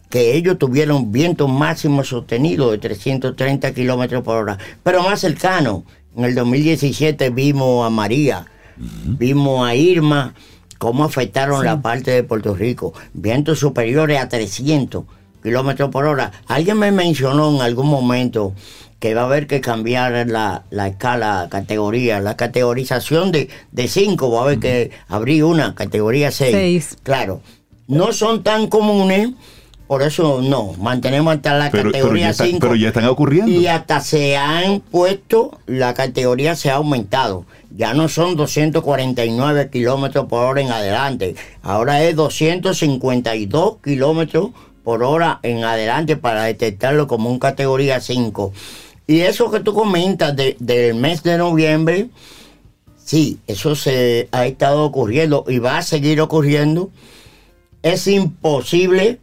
que ellos tuvieron viento máximo sostenido de 330 kilómetros por hora, pero más cercano. En el 2017 vimos a María, vimos a Irma, cómo afectaron la parte de Puerto Rico. Vientos superiores a 300 kilómetros por hora. Alguien me mencionó en algún momento que va a haber que cambiar la, la escala, categoría, la categorización de 5, va a haber que abrir una categoría 6. Seis. Claro, no son tan comunes, por eso no, mantenemos hasta la Pero, pero ya categoría está- 5. pero ya están ocurriendo. Y hasta se han puesto, la categoría se ha aumentado. Ya no son 249 kilómetros por hora en adelante. Ahora es 252 kilómetros por hora en adelante para detectarlo como un categoría 5. Y eso que tú comentas de- del mes de noviembre, sí, eso se ha estado ocurriendo y va a seguir ocurriendo. Es imposible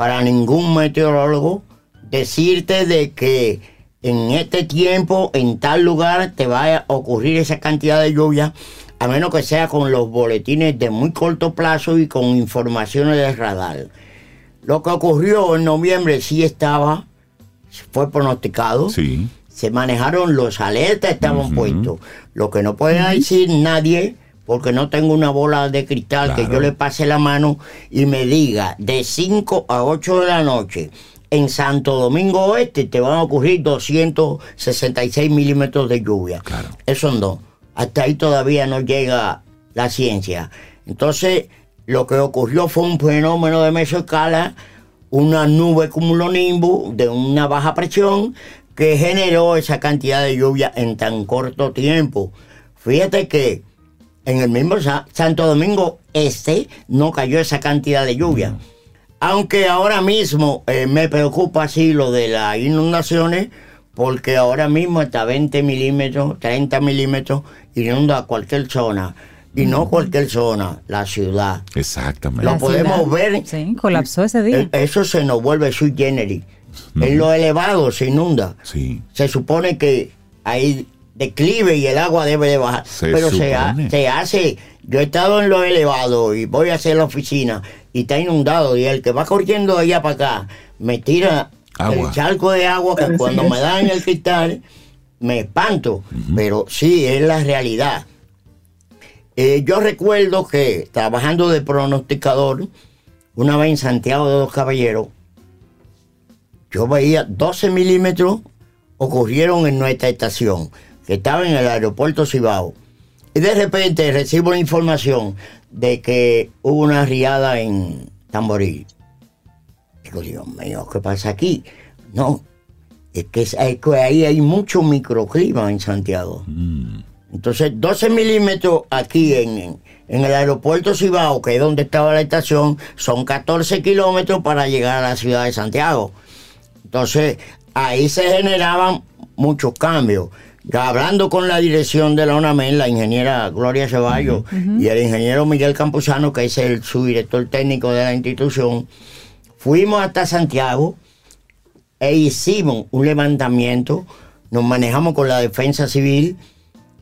para ningún meteorólogo decirte de que en este tiempo, en tal lugar, te va a ocurrir esa cantidad de lluvia, a menos que sea con los boletines de muy corto plazo y con informaciones de radar. Lo que ocurrió en noviembre sí estaba, fue pronosticado. Sí. Se manejaron los alertas, estaban Ujú. puestos. Lo que no puede decir nadie, porque no tengo una bola de cristal que yo le pase la mano y me diga de 5 a 8 de la noche en Santo Domingo Oeste te van a ocurrir 266 milímetros de lluvia. Claro. Eso no. Hasta ahí todavía no llega la ciencia. Entonces, lo que ocurrió fue un fenómeno de mesoescala, una nube cumulonimbus de una baja presión que generó esa cantidad de lluvia en tan corto tiempo. Fíjate que en el mismo Sa- Santo Domingo Este no cayó esa cantidad de lluvia. Aunque ahora mismo eh, me preocupa así lo de las inundaciones, porque ahora mismo hasta 20 milímetros, 30 milímetros, inunda cualquier zona. Y no cualquier zona, la ciudad. Exactamente. Lo La podemos ciudad, ver. Sí, colapsó ese día. Eh, Eso se nos vuelve sui generis. En lo elevado se inunda. Sí. Se supone que hay declive y el agua debe de bajar. Se pero se, ha- supone. se hace. Yo he estado en lo elevado y voy a hacer la oficina y está inundado. Y el que va corriendo de allá para acá me tira Agua. el charco de agua que cuando me da en el cristal me espanto. Pero sí, es la realidad. Eh, yo recuerdo que trabajando de pronosticador, una vez en Santiago de los Caballeros, yo veía 12 milímetros ocurrieron en nuestra estación, que estaba en el aeropuerto Cibao. Y de repente recibo la información de que hubo una riada en Tamboril. Digo, Dios mío, ¿qué pasa aquí? No, Es que, es- es que ahí hay mucho microclima en Santiago. Entonces, 12 milímetros aquí en, en- en el aeropuerto Cibao, que es donde estaba la estación, son 14 kilómetros para llegar a la ciudad de Santiago. Entonces, ahí se generaban muchos cambios. Hablando con la dirección de la UNAMEN, la ingeniera Gloria Ceballos y el ingeniero Miguel Campuzano, que es el subdirector técnico de la institución, fuimos hasta Santiago e hicimos un levantamiento, nos manejamos con la defensa civil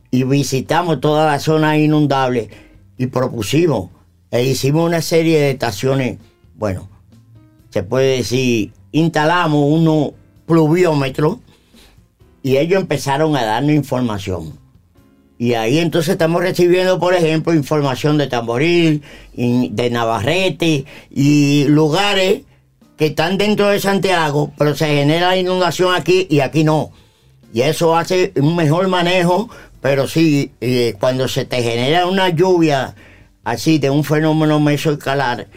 y visitamos toda la zona inundable y propusimos e hicimos una serie de estaciones, bueno, se puede decir, instalamos unos pluviómetros y ellos empezaron a darnos información. Y ahí entonces estamos recibiendo, por ejemplo, información de Tamboril, de Navarrete y lugares que están dentro de Santiago, pero se genera inundación aquí y aquí no. Y eso hace un mejor manejo, pero sí, eh, cuando se te genera una lluvia así de un fenómeno mesoescalar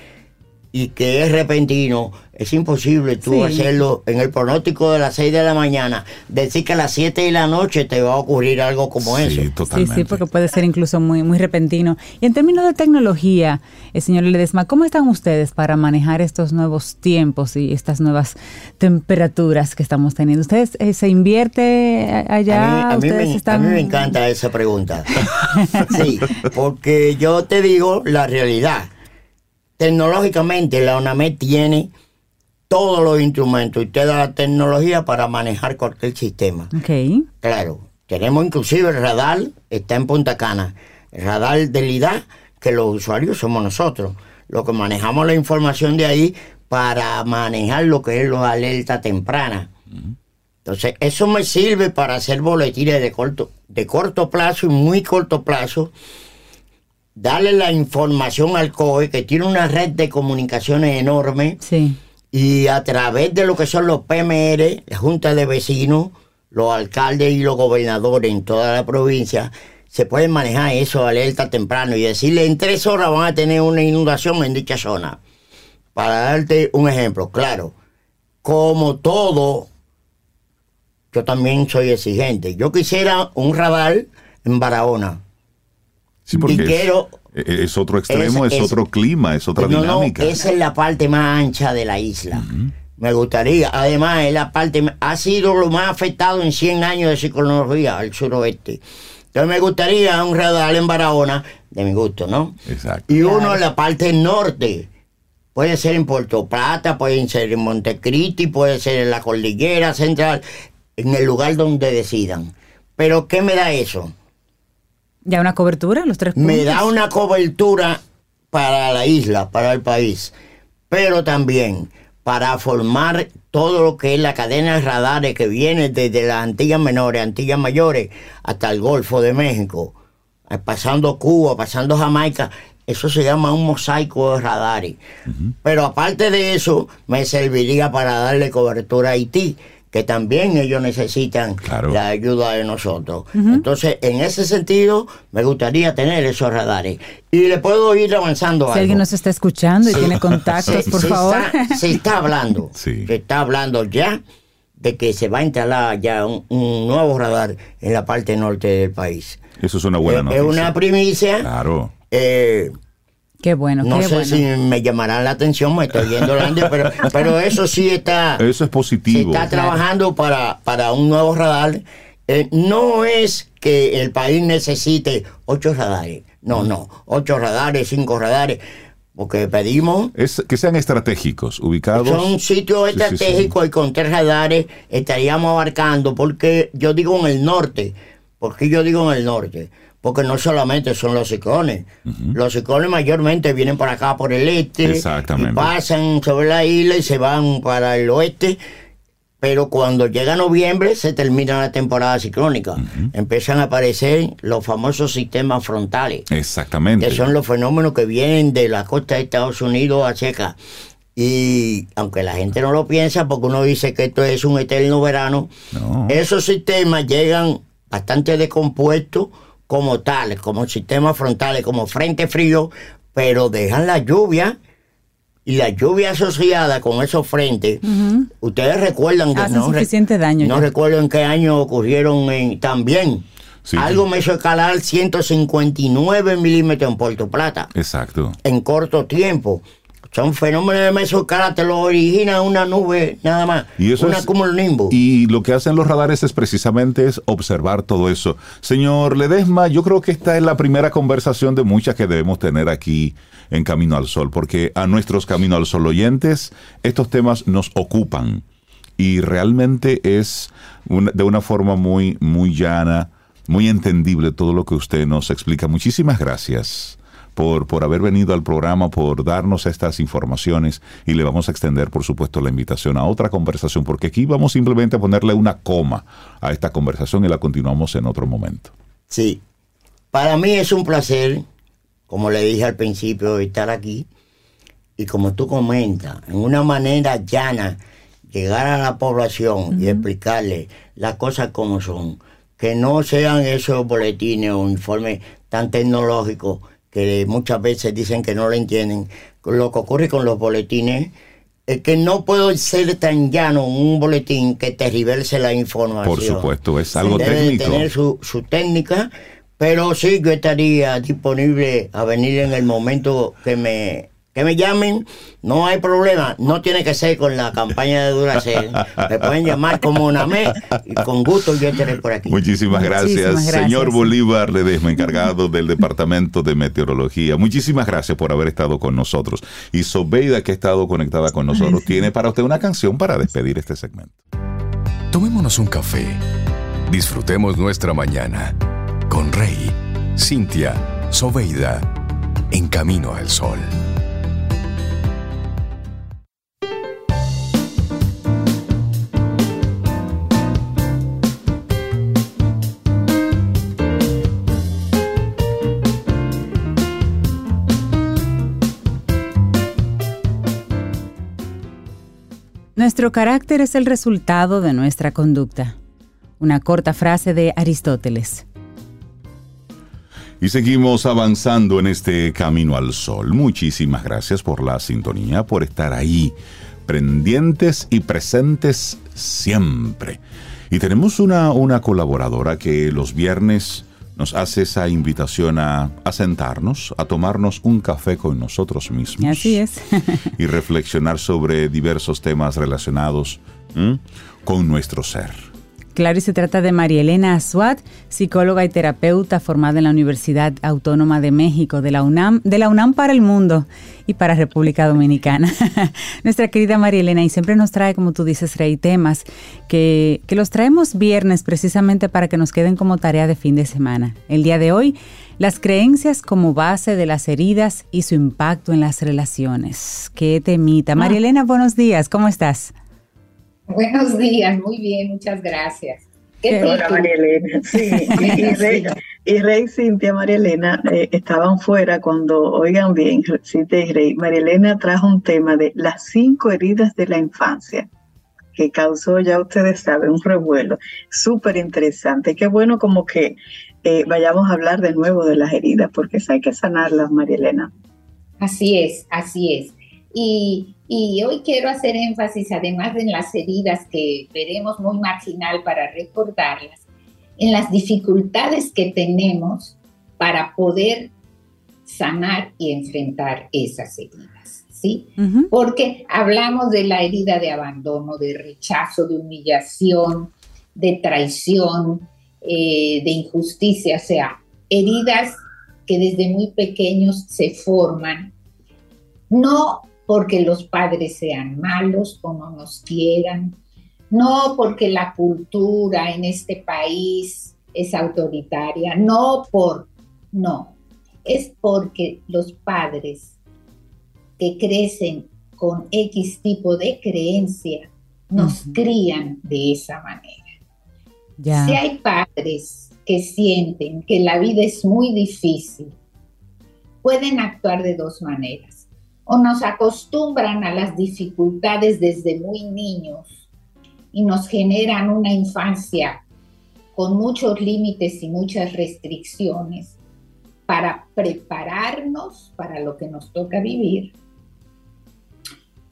y que es repentino, es imposible tú Sí. hacerlo en el pronóstico de las 6 de la mañana, decir que a las 7 de la noche te va a ocurrir algo como Sí, eso. Sí, totalmente. sí, porque puede ser incluso muy, muy repentino. Y en términos de tecnología, eh, señor Ledesma, ¿cómo están ustedes para manejar estos nuevos tiempos y estas nuevas temperaturas que estamos teniendo? ¿Ustedes eh, se invierte a- allá? a, mí, a, mí ¿Ustedes me, a mí me encanta esa pregunta. sí, porque yo te digo la realidad. Tecnológicamente, la UNAMED tiene todos los instrumentos y te da la tecnología para manejar cualquier sistema. Ok. Claro, tenemos inclusive el radar, está en Punta Cana. El radar del IDA, que los usuarios somos nosotros. Los que manejamos la información de ahí para manejar lo que es la alerta temprana. Entonces, eso me sirve para hacer boletines de corto, de corto plazo y muy corto plazo. Darle la información al COE, que tiene una red de comunicaciones enorme Sí. y a través de lo que son los PMR, la Junta de Vecinos, los alcaldes y los gobernadores en toda la provincia, se pueden manejar eso alerta temprano y decirle en tres horas van a tener una inundación en dicha zona. Para darte un ejemplo, claro, como todo, yo también soy exigente. Yo quisiera un radar en Barahona. Sí, porque y es- otro extremo, es, es- otro clima, es otra No, no, dinámica. esa es la parte más ancha de la isla. Me gustaría, además, es la parte, ha sido lo más afectado en 100 años de ciclonología al suroeste. Entonces me gustaría un radar en Barahona, de mi gusto, ¿no? Exacto. Y uno en la parte norte. Puede ser en Puerto Plata, puede ser en Montecristi, puede ser en la cordillera central, en el lugar donde decidan. Pero ¿qué me da eso? ¿Ya una cobertura? ¿Los tres puntos? me da una cobertura para la isla, para el país, pero también para formar todo lo que es la cadena de radares que viene desde las Antillas Menores, Antillas Mayores, hasta el Golfo de México, eh, pasando Cuba, pasando Jamaica. Eso se llama un mosaico de radares. Pero aparte de eso, me serviría para darle cobertura a Haití, que también ellos necesitan Claro. la ayuda de nosotros. Entonces, en ese sentido, me gustaría tener esos radares. Y le puedo ir avanzando Si algo. alguien nos está escuchando y Sí. tiene contactos, Se- por se favor. Está, se está hablando. Sí. Se está hablando ya de que se va a instalar ya un, un nuevo radar en la parte norte del país. Eso es una buena es, noticia. es una primicia. Claro. eh, Qué bueno, no qué sé bueno. si me llamarán la atención, me estoy yendo grande, pero, pero eso sí está. Eso es se positivo. está trabajando para, para un nuevo radar. Eh, no es que el país necesite ocho radares. No, no. Ocho radares, cinco radares. Porque pedimos. Es que sean estratégicos, ubicados. Son sitios Sí, sí, sí. estratégicos y con tres radares estaríamos abarcando. Porque yo digo en el norte. ¿Por qué yo digo en el norte? Porque no solamente son los ciclones. Los ciclones mayormente vienen por acá, por el este. Exactamente. Y pasan sobre la isla y se van para el oeste. Pero cuando llega noviembre se termina la temporada ciclónica. Empiezan a aparecer los famosos sistemas frontales Exactamente. que son los fenómenos que vienen de la costa de Estados Unidos hacia acá. Y aunque la gente no lo piensa, porque uno dice que esto es un eterno verano, No. esos sistemas llegan bastante decompuestos como tales, como sistemas frontales, como frente frío, pero dejan la lluvia y la lluvia asociada con esos frentes, ustedes recuerdan que Hace no, re- suficiente daño. no ya. recuerdo en qué año ocurrieron en, también. Sí. Algo me hizo escalar 159 milímetros en Puerto Plata Exacto. en corto tiempo. Son fenómenos de mesoescala, te lo origina una nube nada más. Y eso una es- cumulonimbus. Y lo que hacen los radares es precisamente es observar todo eso. Señor Ledesma, yo creo que esta es la primera conversación de muchas que debemos tener aquí en Camino al Sol, porque a nuestros Camino al Sol oyentes estos temas nos ocupan y realmente es una- de una forma muy, muy llana, muy entendible todo lo que usted nos explica. Muchísimas gracias. Por, por haber venido al programa, por darnos estas informaciones y le vamos a extender, por supuesto, la invitación a otra conversación, porque aquí vamos simplemente a ponerle una coma a esta conversación y la continuamos en otro momento. Sí. Para mí es un placer, como le dije al principio, estar aquí. Y como tú comentas, en una manera llana, llegar a la población y explicarle las cosas como son. Que no sean esos boletines o informes tan tecnológicos que muchas veces dicen que no lo entienden. Lo que ocurre con los boletines es que no puedo ser tan llano un boletín que te reverse la información. Por supuesto, es algo Debe técnico. tener su, su técnica, pero sí yo estaría disponible a venir en el momento que me que me llamen, no hay problema, no tiene que ser con la campaña de Duracell, me pueden llamar como una mes y con gusto yo estaré por aquí. Muchísimas gracias, Muchísimas gracias. señor Bolívar Ledesma, encargado del Departamento de Meteorología. Muchísimas gracias por haber estado con nosotros. Y Sobeida, que ha estado conectada con nosotros, tiene para usted una canción para despedir este segmento. Tomémonos un café. Disfrutemos nuestra mañana con Rey, Cintia, Soveida, en camino al sol. Nuestro carácter es el resultado de nuestra conducta. Una corta frase de Aristóteles. Y seguimos avanzando en este camino al sol. Muchísimas gracias por la sintonía, por estar ahí, pendientes y presentes siempre. Y tenemos una, una colaboradora que los viernes nos hace esa invitación a, a sentarnos, a tomarnos un café con nosotros mismos. Y así es. y reflexionar sobre diversos temas relacionados ¿m? con nuestro ser. Claro, y se trata de María Elena Azuat, psicóloga y terapeuta formada en la Universidad Autónoma de México, de la UNAM, de la UNAM para el mundo y para República Dominicana. Nuestra querida María Elena, y siempre nos trae, como tú dices, Rey, temas que, que los traemos viernes precisamente para que nos queden como tarea de fin de semana. El día de hoy, las creencias como base de las heridas y su impacto en las relaciones. Qué temita. María Elena, buenos días, ¿cómo estás? Buenos días, muy bien, muchas gracias. ¿Qué Hola? María Elena. Sí, y, y Rey, y Rey, Cintia, María Elena eh, estaban fuera cuando, oigan bien, Cintia y Rey, María Elena trajo un tema de las cinco heridas de la infancia que causó, ya ustedes saben, un revuelo súper interesante. Qué bueno como que eh, vayamos a hablar de nuevo de las heridas, porque hay que sanarlas, María Elena. Así es, así es. Y, y hoy quiero hacer énfasis, además de en las heridas que veremos muy marginal para recordarlas, en las dificultades que tenemos para poder sanar y enfrentar esas heridas, ¿sí? Ujú. Porque hablamos de la herida de abandono, de rechazo, de humillación, de traición, eh, de injusticia, o sea, heridas que desde muy pequeños se forman, no porque los padres sean malos o no nos quieran, no porque la cultura en este país es autoritaria, no por, no, es porque los padres que crecen con X tipo de creencia nos crían de esa manera. Si hay padres que sienten que la vida es muy difícil, pueden actuar de dos maneras. O nos acostumbran a las dificultades desde muy niños y nos generan una infancia con muchos límites y muchas restricciones para prepararnos para lo que nos toca vivir.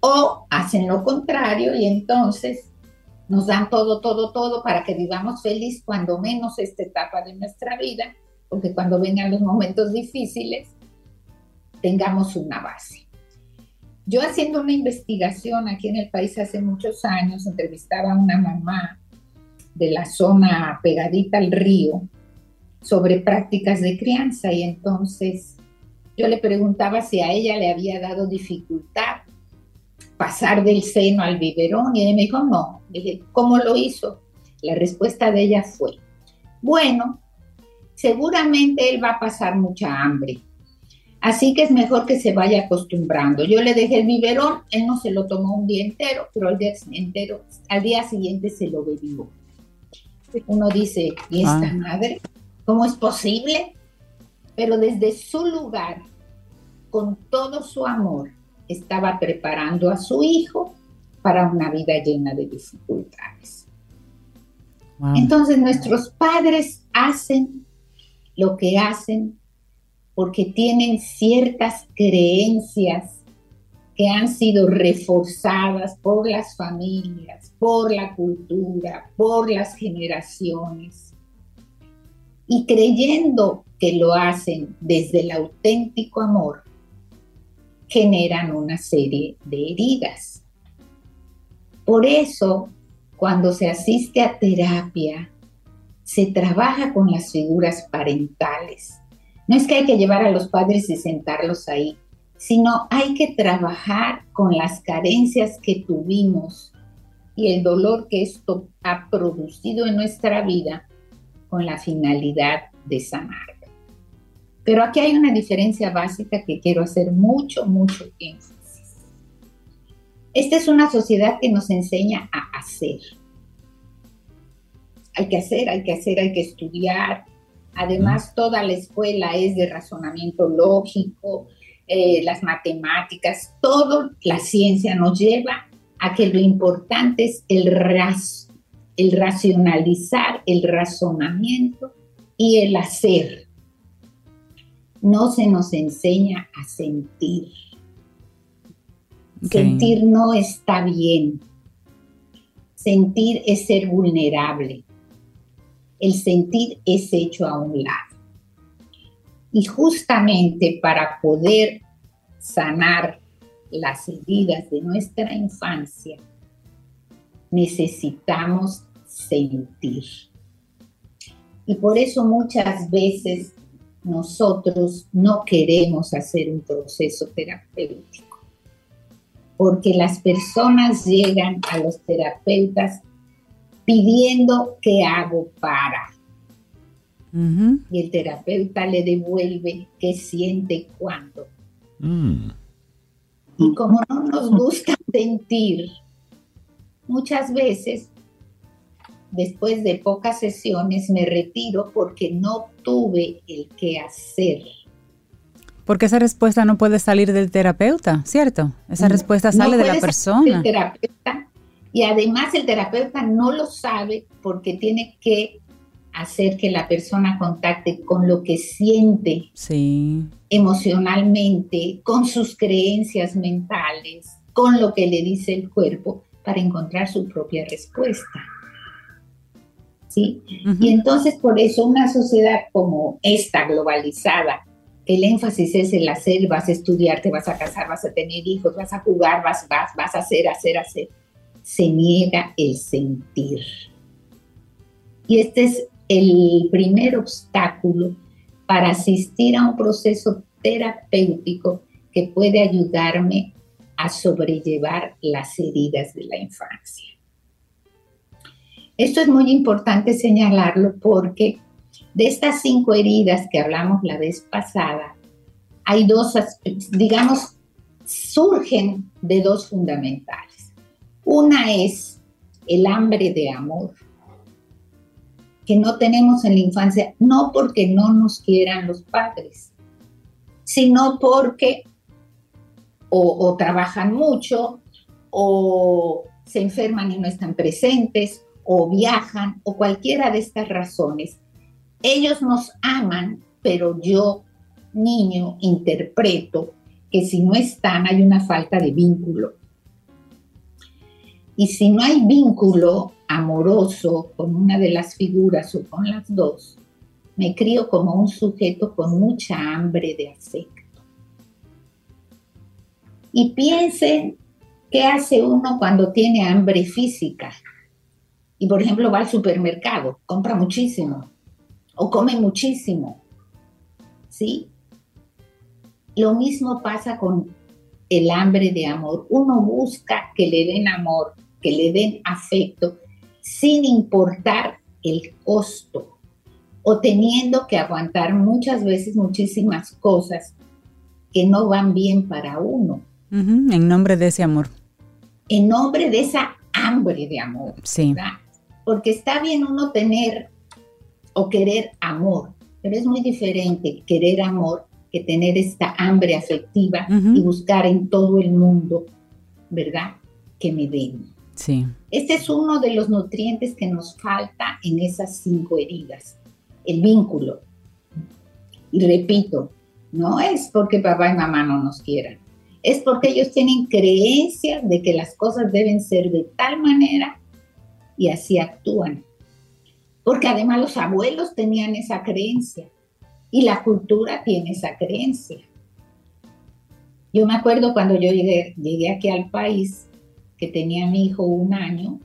O hacen lo contrario y entonces nos dan todo, todo, todo para que vivamos feliz cuando menos esta etapa de nuestra vida, porque cuando vengan los momentos difíciles, tengamos una base. Yo haciendo una investigación aquí en el país hace muchos años, entrevistaba a una mamá de la zona pegadita al río sobre prácticas de crianza y entonces yo le preguntaba si a ella le había dado dificultad pasar del seno al biberón y ella me dijo no. dije, ¿cómo lo hizo? La respuesta de ella fue, bueno, seguramente él va a pasar mucha hambre Así que es mejor que se vaya acostumbrando. Yo le dejé el biberón, él no se lo tomó un día entero, pero al día, entero, al día siguiente se lo bebió. Uno dice, ¿y esta ah. madre? ¿Cómo es posible? Pero desde su lugar, con todo su amor, estaba preparando a su hijo para una vida llena de dificultades. Entonces nuestros padres hacen lo que hacen porque tienen ciertas creencias que han sido reforzadas por las familias, por la cultura, por las generaciones. Y creyendo que lo hacen desde el auténtico amor, generan una serie de heridas. Por eso, cuando se asiste a terapia, se trabaja con las figuras parentales no es que hay que llevar a los padres y sentarlos ahí, sino hay que trabajar con las carencias que tuvimos y el dolor que esto ha producido en nuestra vida con la finalidad de sanar. Pero aquí hay una diferencia básica que quiero hacer mucho, mucho énfasis. Esta es una sociedad que nos enseña a hacer. Hay que hacer, hay que hacer, hay que estudiar, Además, toda la escuela es de razonamiento lógico, eh, las matemáticas, toda la ciencia nos lleva a que lo importante es el, el racionalizar, el razonamiento y el hacer. No se nos enseña a sentir. Sentir no está bien. Sentir es ser vulnerable el sentir es hecho a un lado. Y justamente para poder sanar las heridas de nuestra infancia, necesitamos sentir. Y por eso muchas veces nosotros no queremos hacer un proceso terapéutico, porque las personas llegan a los terapeutas pidiendo qué hago para. Y el terapeuta le devuelve qué siente cuándo. Mm. Y como no nos gusta sentir, muchas veces, después de pocas sesiones, me retiro porque no tuve el qué hacer. Porque esa respuesta no puede salir del terapeuta, ¿cierto? Esa respuesta sale de la persona. terapeuta y además el terapeuta no lo sabe porque tiene que hacer que la persona contacte con lo que siente emocionalmente, con sus creencias mentales, con lo que le dice el cuerpo para encontrar su propia respuesta. ¿Sí? Y entonces por eso una sociedad como esta globalizada, el énfasis es el hacer, vas a estudiar, te vas a casar, vas a tener hijos, vas a jugar, vas, vas, vas a hacer, hacer, hacer se niega el sentir. Y este es el primer obstáculo para asistir a un proceso terapéutico que puede ayudarme a sobrellevar las heridas de la infancia. Esto es muy importante señalarlo porque de estas cinco heridas que hablamos la vez pasada, hay dos, digamos, surgen de dos fundamentales. Una es el hambre de amor, que no tenemos en la infancia, no porque no nos quieran los padres, sino porque o, trabajan mucho, o se enferman y no están presentes, o viajan, o cualquiera de estas razones. Ellos nos aman, pero yo, niño, interpreto que si no están hay una falta de vínculo Y si no hay vínculo amoroso con una de las figuras o con las dos, me crío como un sujeto con mucha hambre de afecto. Y piensen qué hace uno cuando tiene hambre física. Y por ejemplo va al supermercado, compra muchísimo o come muchísimo. ¿Sí? Lo mismo pasa con el hambre de amor. Uno busca que le den amor, que le den afecto, sin importar el costo o teniendo que aguantar muchas veces muchísimas cosas que no van bien para uno. en nombre de ese amor. En nombre de esa hambre de amor. Sí. Porque está bien uno tener o querer amor, pero es muy diferente querer amor que tener esta hambre afectiva y buscar en todo el mundo, ¿verdad? Que me den. Sí. Este es uno de los nutrientes que nos falta en esas cinco heridas, el vínculo. Y repito, no es porque papá y mamá no nos quieran, es porque ellos tienen creencia de que las cosas deben ser de tal manera y así actúan. Porque además los abuelos tenían esa creencia y la cultura tiene esa creencia. Yo me acuerdo cuando yo llegué, llegué aquí al país, que tenía mi hijo un año,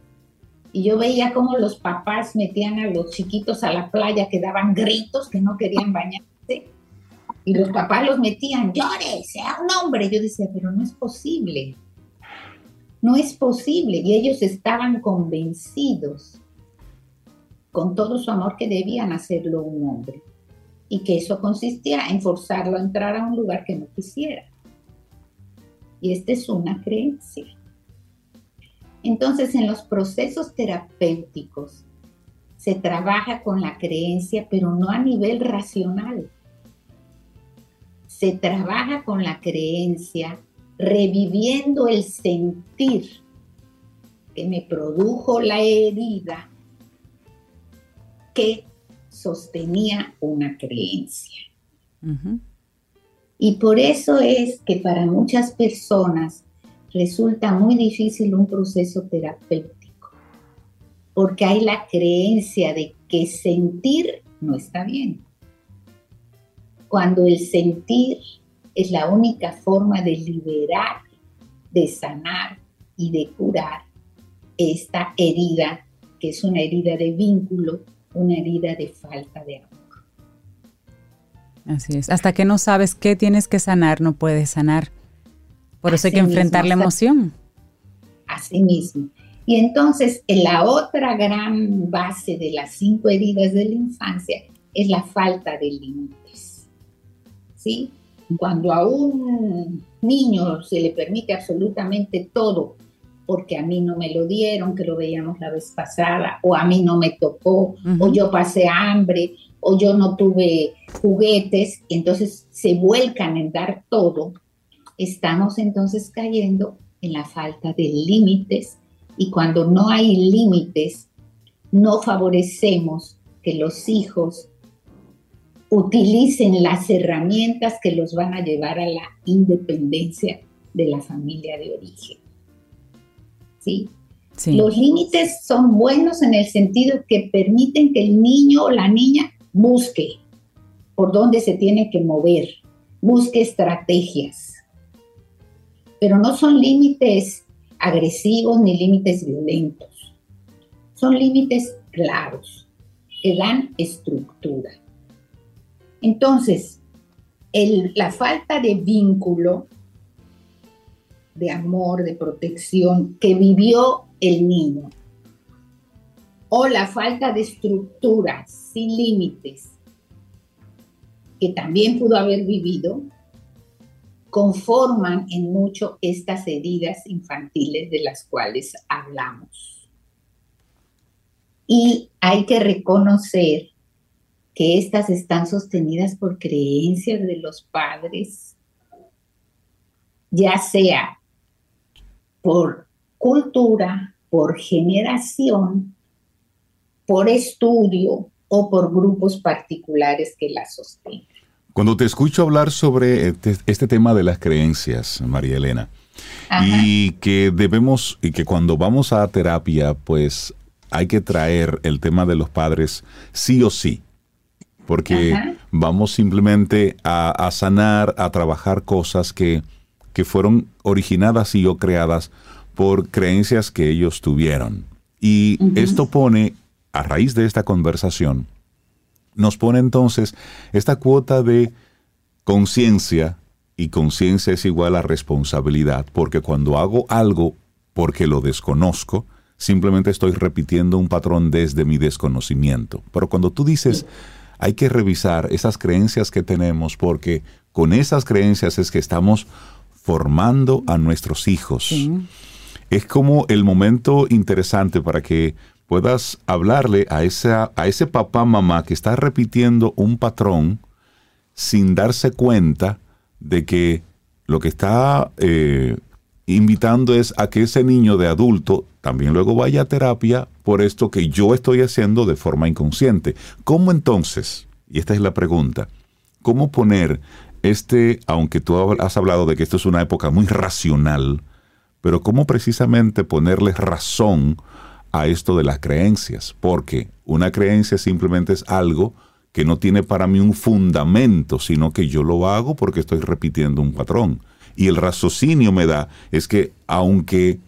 y yo veía cómo los papás metían a los chiquitos a la playa que daban gritos, que no querían bañarse, y los papás los metían, llore, sea un hombre. Yo decía, pero no es posible, no es posible. Y ellos estaban convencidos con todo su amor que debían hacerlo un hombre y que eso consistía en forzarlo a entrar a un lugar que no quisiera. Y esta es una creencia. Entonces, en los procesos terapéuticos se trabaja con la creencia, pero no a nivel racional. Se trabaja con la creencia reviviendo el sentir que me produjo la herida que sostenía una creencia. Y por eso es que para muchas personas resulta muy difícil un proceso terapéutico, porque hay la creencia de que sentir no está bien. Cuando el sentir es la única forma de liberar, de sanar y de curar esta herida, que es una herida de vínculo, una herida de falta de amor. Así es. Hasta que no sabes qué tienes que sanar, no puedes sanar. Por eso hay que enfrentar la emoción. Así mismo. Y entonces, la otra gran base de las cinco heridas de la infancia es la falta de límites. ¿Sí? Cuando a un niño se le permite absolutamente todo, porque a mí no me lo dieron, que lo veíamos la vez pasada, o a mí no me tocó, o yo pasé hambre, o yo no tuve juguetes, entonces se vuelcan en dar todo, estamos entonces cayendo en la falta de límites y cuando no hay límites, no favorecemos que los hijos utilicen las herramientas que los van a llevar a la independencia de la familia de origen. ¿Sí? Los límites son buenos en el sentido que permiten que el niño o la niña busque por dónde se tiene que mover, busque estrategias, pero no son límites agresivos ni límites violentos. Son límites claros que dan estructura. Entonces, la falta de vínculo, de amor, de protección que vivió el niño, o la falta de estructura sin límites que también pudo haber vivido, conforman en mucho estas heridas infantiles de las cuales hablamos. Y hay que reconocer que estas están sostenidas por creencias de los padres, ya sea por cultura, por generación, por estudio o por grupos particulares que las sostengan. Cuando te escucho hablar sobre este, este, tema de las creencias, María Elena, y que debemos, y que cuando vamos a terapia, pues hay que traer el tema de los padres sí o sí, porque vamos simplemente a, sanar, a trabajar cosas que, que fueron originadas y o creadas por creencias que ellos tuvieron. Y esto pone, a raíz de esta conversación, nos pone entonces esta cuota de conciencia, y conciencia es igual a responsabilidad, porque cuando hago algo porque lo desconozco, simplemente estoy repitiendo un patrón desde mi desconocimiento. Pero cuando tú dices, hay que revisar esas creencias que tenemos, porque con esas creencias es que estamos formando a nuestros hijos. Es como el momento interesante para que puedas hablarle a, esa, a ese papá, mamá que está repitiendo un patrón sin darse cuenta de que lo que está eh, invitando es a que ese niño de adulto también luego vaya a terapia por esto que yo estoy haciendo de forma inconsciente. ¿Cómo entonces? Y esta es la pregunta. ¿Cómo poner este, aunque tú has hablado de que esto es una época muy racional, pero cómo precisamente ponerle razón a esto de las creencias? Porque una creencia simplemente es algo que no tiene para mí un fundamento, sino que yo lo hago porque estoy repitiendo un patrón. Y el raciocinio me da es que aunque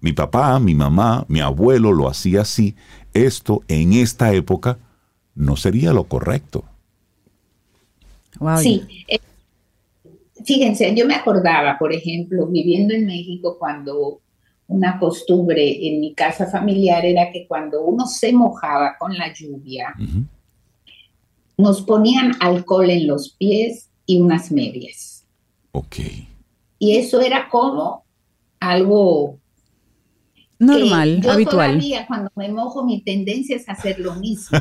mi papá, mi mamá, mi abuelo lo hacía así, esto en esta época no sería lo correcto. Sí. Eh, fíjense, yo me acordaba, por ejemplo, viviendo en México, cuando una costumbre en mi casa familiar era que cuando uno se mojaba con la lluvia, nos ponían alcohol en los pies y unas medias. Ok. Y eso era como algo normal, yo habitual. Todavía cuando me mojo mi tendencia es hacer lo mismo.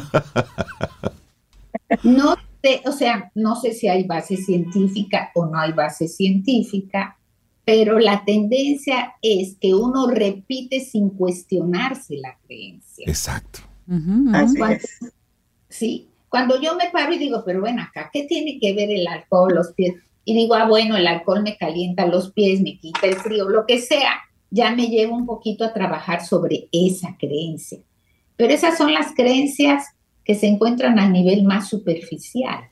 no sé, o sea, no sé si hay base científica o no hay base científica, pero la tendencia es que uno repite sin cuestionarse la creencia. Exacto. Sí, cuando yo me paro y digo, pero ven acá, ¿qué tiene que ver el alcohol, los pies? Y digo, ah, bueno, el alcohol me calienta los pies, me quita el frío, lo que sea, ya me llevo un poquito a trabajar sobre esa creencia. Pero esas son las creencias que se encuentran a nivel más superficial.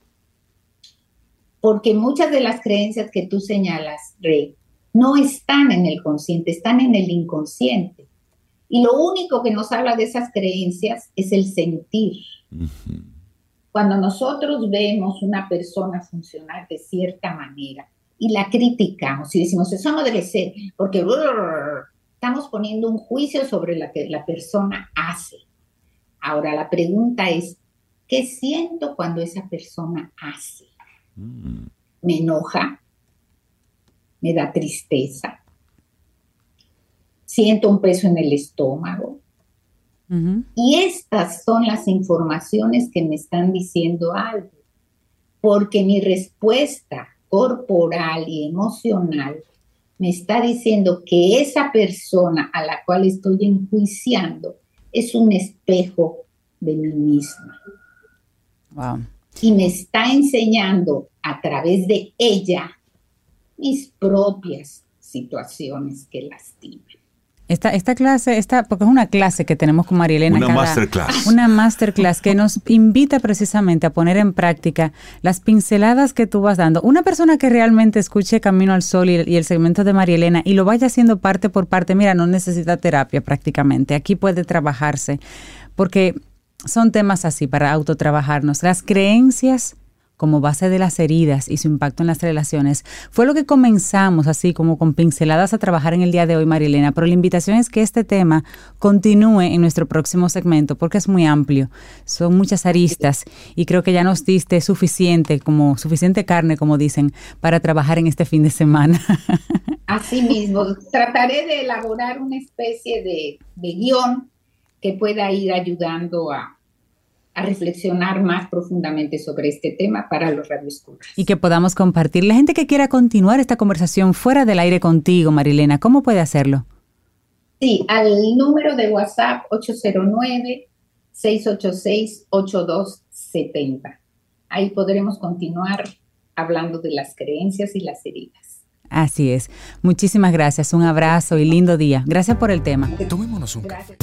Porque muchas de las creencias que tú señalas, Rey, no están en el consciente, están en el inconsciente. Y lo único que nos habla de esas creencias es el sentir. Cuando nosotros vemos una persona funcionar de cierta manera y la criticamos y decimos, eso no debe ser, porque estamos poniendo un juicio sobre lo que la persona hace. Ahora la pregunta es, ¿qué siento cuando esa persona hace? Mm. ¿Me enoja? ¿Me da tristeza? ¿Siento un peso en el estómago? Y estas son las informaciones que me están diciendo algo, porque mi respuesta corporal y emocional me está diciendo que esa persona a la cual estoy enjuiciando es un espejo de mí misma. Y me está enseñando a través de ella mis propias situaciones que lastiman. Esta, esta clase, esta, porque es una clase que tenemos con Marielena. Una masterclass. Una masterclass que nos invita precisamente a poner en práctica las pinceladas que tú vas dando. Una persona que realmente escuche Camino al Sol y, y el segmento de Marielena y lo vaya haciendo parte por parte, mira, no necesita terapia prácticamente. Aquí puede trabajarse. Porque son temas así para autotrabajarnos. Las creencias como base de las heridas y su impacto en las relaciones, fue lo que comenzamos así como con pinceladas a trabajar en el día de hoy, Marilena, pero la invitación es que este tema continúe en nuestro próximo segmento porque es muy amplio, son muchas aristas y creo que ya nos diste suficiente, como suficiente carne, como dicen, para trabajar en este fin de semana. Así mismo, trataré de elaborar una especie de, de guion que pueda ir ayudando a, a reflexionar más profundamente sobre este tema para los radioescuchas. Y que podamos compartir. La gente que quiera continuar esta conversación fuera del aire contigo, Marilena, ¿cómo puede hacerlo? Sí, al número de WhatsApp 809-686-8270. Ahí podremos continuar hablando de las creencias y las heridas. Así es. Muchísimas gracias. Un abrazo y lindo día. Gracias por el tema. Tomémonos un café.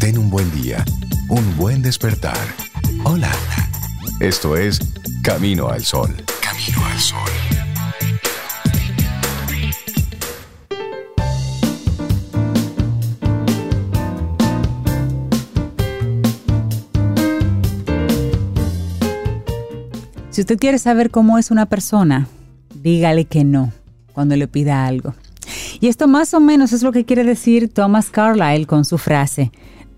Ten un buen día, un buen despertar. Hola. Esto es Camino al Sol. Camino al Sol. Si usted quiere saber cómo es una persona, dígale que no cuando le pida algo. Y esto más o menos es lo que quiere decir Thomas Carlyle con su frase,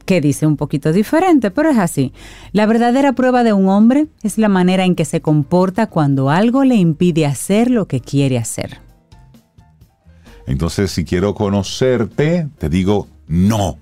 que dice un poquito diferente, pero es así. La verdadera prueba de un hombre es la manera en que se comporta cuando algo le impide hacer lo que quiere hacer. Entonces, si quiero conocerte, te digo no.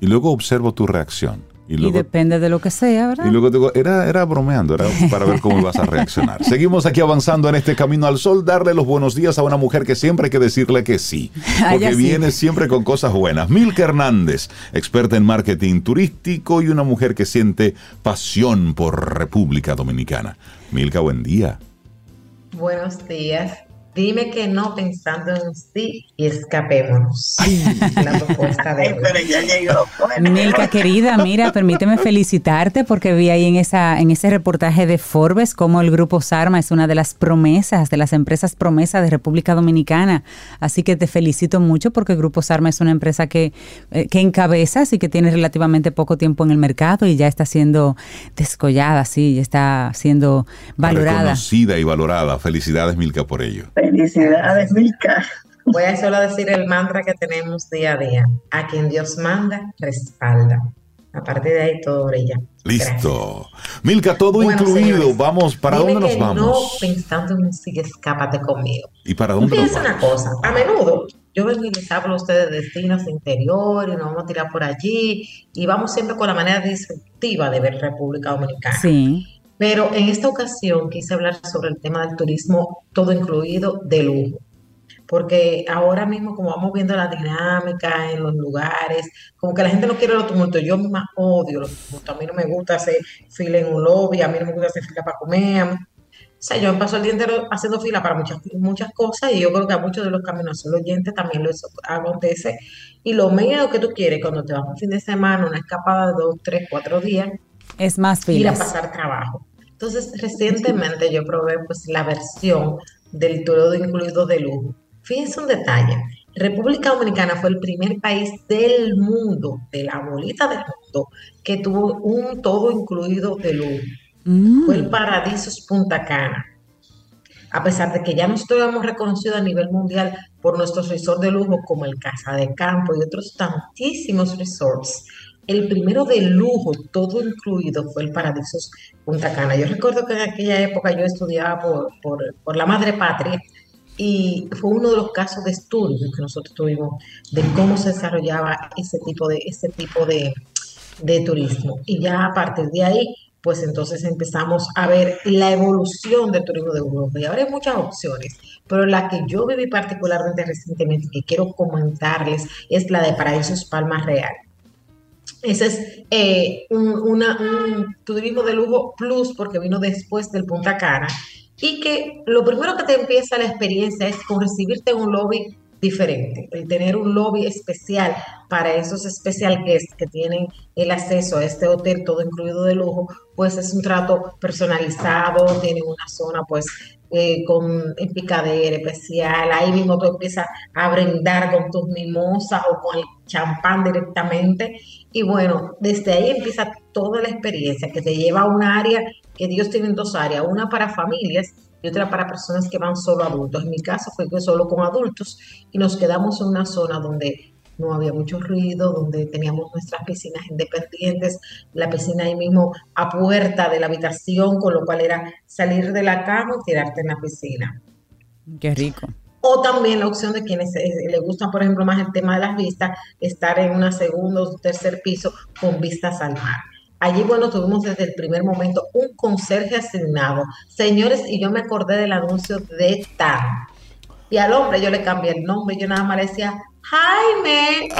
Y luego observo tu reacción. Y, depende de lo que sea, ¿verdad? Y luego digo, era, era bromeando, era para ver cómo ibas a reaccionar. Seguimos aquí avanzando en este camino al sol, darle los buenos días a una mujer que siempre hay que decirle que sí, porque viene siempre con cosas buenas. Milka Hernández, experta en marketing turístico y una mujer que siente pasión por República Dominicana. Milka, buen día. Buenos días. Dime que no pensando en sí y escapémonos. La propuesta de Pero ya llegó. Milka, querida, mira, permíteme felicitarte porque vi ahí en, esa, en ese reportaje de Forbes cómo el Grupo Sarma es una de las promesas, de las empresas promesas de República Dominicana. Así que te felicito mucho porque el Grupo Sarma es una empresa que, eh, que encabezas y que tiene relativamente poco tiempo en el mercado y ya está siendo descollada, sí, ya está siendo valorada. Reconocida y valorada. Felicidades, Milka, por ello. Felicidades, Milka. Voy a solo decir el mantra que tenemos día a día. A quien Dios manda, respalda. A partir de ahí todo brilla. Listo. Milka, todo incluido. vamos, ¿para dónde nos vamos? No pensando en sigue, escápate conmigo. ¿Y para dónde nos vamos? una cosa. A menudo yo vengo y les hablo a ustedes de destinos interiores, y nos vamos a tirar por allí y vamos siempre con la manera disruptiva de ver República Dominicana. Sí. Pero en esta ocasión quise hablar sobre el tema del turismo todo incluido de lujo. Porque ahora mismo, como vamos viendo la dinámica en los lugares, como que la gente no quiere los tumultos. Yo misma odio los tumultos. A mí no me gusta hacer fila en un lobby, a mí no me gusta hacer fila para comer. O sea, yo me paso el día entero haciendo fila para muchas, muchas cosas y yo creo que a muchos de los caminos los oyentes también lo acontece. Y lo menos que tú quieres cuando te vas un fin de semana, una escapada de dos, tres, cuatro días, es más filas. Ir a pasar trabajo. Entonces, recientemente yo probé pues la versión del todo incluido de lujo. Fíjense un detalle. República Dominicana fue el primer país del mundo, de la bolita del mundo, que tuvo un todo incluido de lujo. Mm. Fue el Paradisos Punta Cana. A pesar de que ya nosotros hemos reconocido a nivel mundial por nuestros resorts de lujo como el Casa de Campo y otros tantísimos resorts, el primero de lujo, todo incluido, fue el Paradisos Punta Cana. Yo recuerdo que en aquella época yo estudiaba por, la madre patria y fue uno de los casos de estudio que nosotros tuvimos de cómo se desarrollaba ese tipo de, ese tipo de, de turismo. Y ya a partir de ahí, pues entonces empezamos a ver la evolución del turismo de Europa. Y ahora hay muchas opciones, pero la que yo viví particularmente recientemente que quiero comentarles es la de Paraísos Palmas Real. Ese es eh, un, turismo de lujo plus porque vino después del Punta Cana. Y que lo primero que te empieza la experiencia es con recibirte en un lobby diferente, el tener un lobby especial para esos especial guests que tienen el acceso a este hotel todo incluido de lujo, pues es un trato personalizado, tienen una zona pues eh, con picadera especial, ahí mismo tú empiezas a brindar con tus mimosas o con el champán directamente. Y bueno, desde ahí empieza toda la experiencia que te lleva a un área que Dios tiene en dos áreas, una para familias y otra para personas que van solo adultos. En mi caso fue solo con adultos y nos quedamos en una zona donde no había mucho ruido, donde teníamos nuestras piscinas independientes, la piscina ahí mismo a puerta de la habitación, con lo cual era salir de la cama y tirarte en la piscina. Qué rico. O también la opción de quienes eh, les gusta, por ejemplo, más el tema de las vistas, estar en una segunda o tercer piso con vistas al mar. Allí, bueno, tuvimos desde el primer momento un conserje asignado. Señores, y yo me acordé del anuncio de TAN. Y al hombre yo le cambié el nombre, yo nada más le decía, Jaime.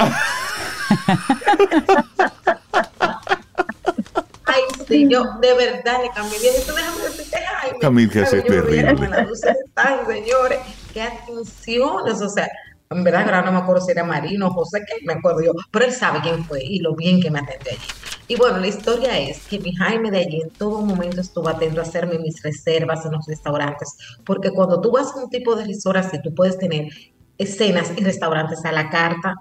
Ay, sí, yo de verdad le cambié. Dije, déjame decirte Jaime. Camil, que es terrible. Señores, qué o sea, en verdad ahora no me acuerdo si era Marino, José, que me acuerdo yo, pero él sabe quién fue y lo bien que me atendió allí. Y bueno, la historia es que mi Jaime de allí en todo momento estuvo atento a hacerme mis reservas en los restaurantes, porque cuando tú vas a un tipo de resort así, tú puedes tener escenas y restaurantes a la carta,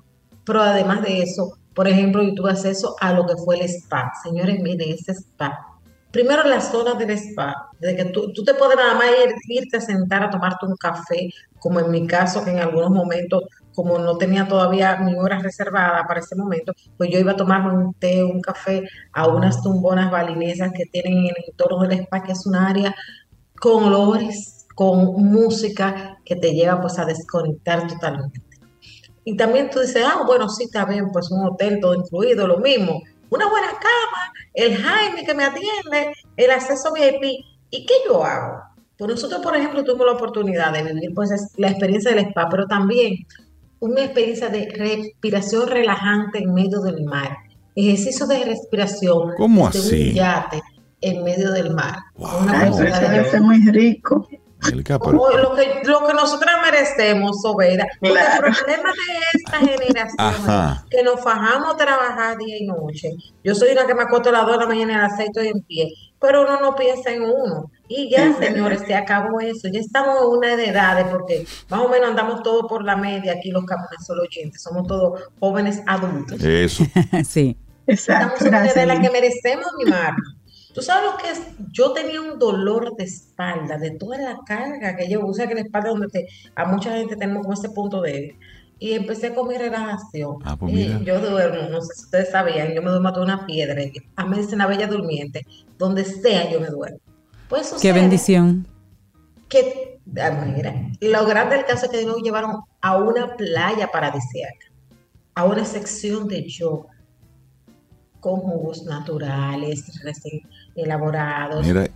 pero además de eso, por ejemplo, yo tuve acceso a lo que fue el spa. Señores, miren, ese spa primero la zona del spa, de que tú, tú te puedes nada más ir, irte a sentar a tomarte un café, como en mi caso, que en algunos momentos, como no tenía todavía mi hora reservada para ese momento, pues yo iba a tomarme un té, un café a unas tumbonas balinesas que tienen en el entorno del spa, que es un área con olores, con música que te lleva pues a desconectar totalmente. Y también tú dices, ah, bueno, sí, está bien, pues un hotel todo incluido, lo mismo, una buena cama, el Jaime que me atiende, el acceso VIP. ¿Y qué yo hago? Pues nosotros, por ejemplo, tuvimos la oportunidad de vivir pues, la experiencia del spa, pero también una experiencia de respiración relajante en medio del mar. Ejercicio de respiración. ¿Cómo de así? Un yate en medio del mar. Una Ay, eso de- debe ser muy rico. Como lo que, lo que nosotras merecemos, Sobeida. Porque Claro. el problema de esta generación Ajá. que nos fajamos a trabajar día y noche. Yo soy una que me acuesto a las 2 de la mañana y a las 6 estoy en pie, pero uno no piensa en uno. Y ya, señores, se acabó eso. Ya estamos en una de edades porque más o menos andamos todos por la media aquí los caminos solo oyentes. Somos todos jóvenes adultos. Eso. sí. Exacto, Estamos en una edad en la que merecemos mimarnos. ¿Tú sabes lo que es? Yo tenía un dolor de espalda, de toda la carga que yo uso, que la espalda donde te, a mucha gente tenemos como ese punto débil. Y empecé con mi relajación. Ah, pues Y yo duermo, no sé si ustedes sabían, yo me duermo de una piedra. A mí me dicen la bella durmiente, donde sea yo me duermo. Pues Qué bendición. que, mira, lo grande del caso es que nos llevaron a una playa paradisíaca, a una sección de yoga, con jugos naturales, recién elaborados. Mira,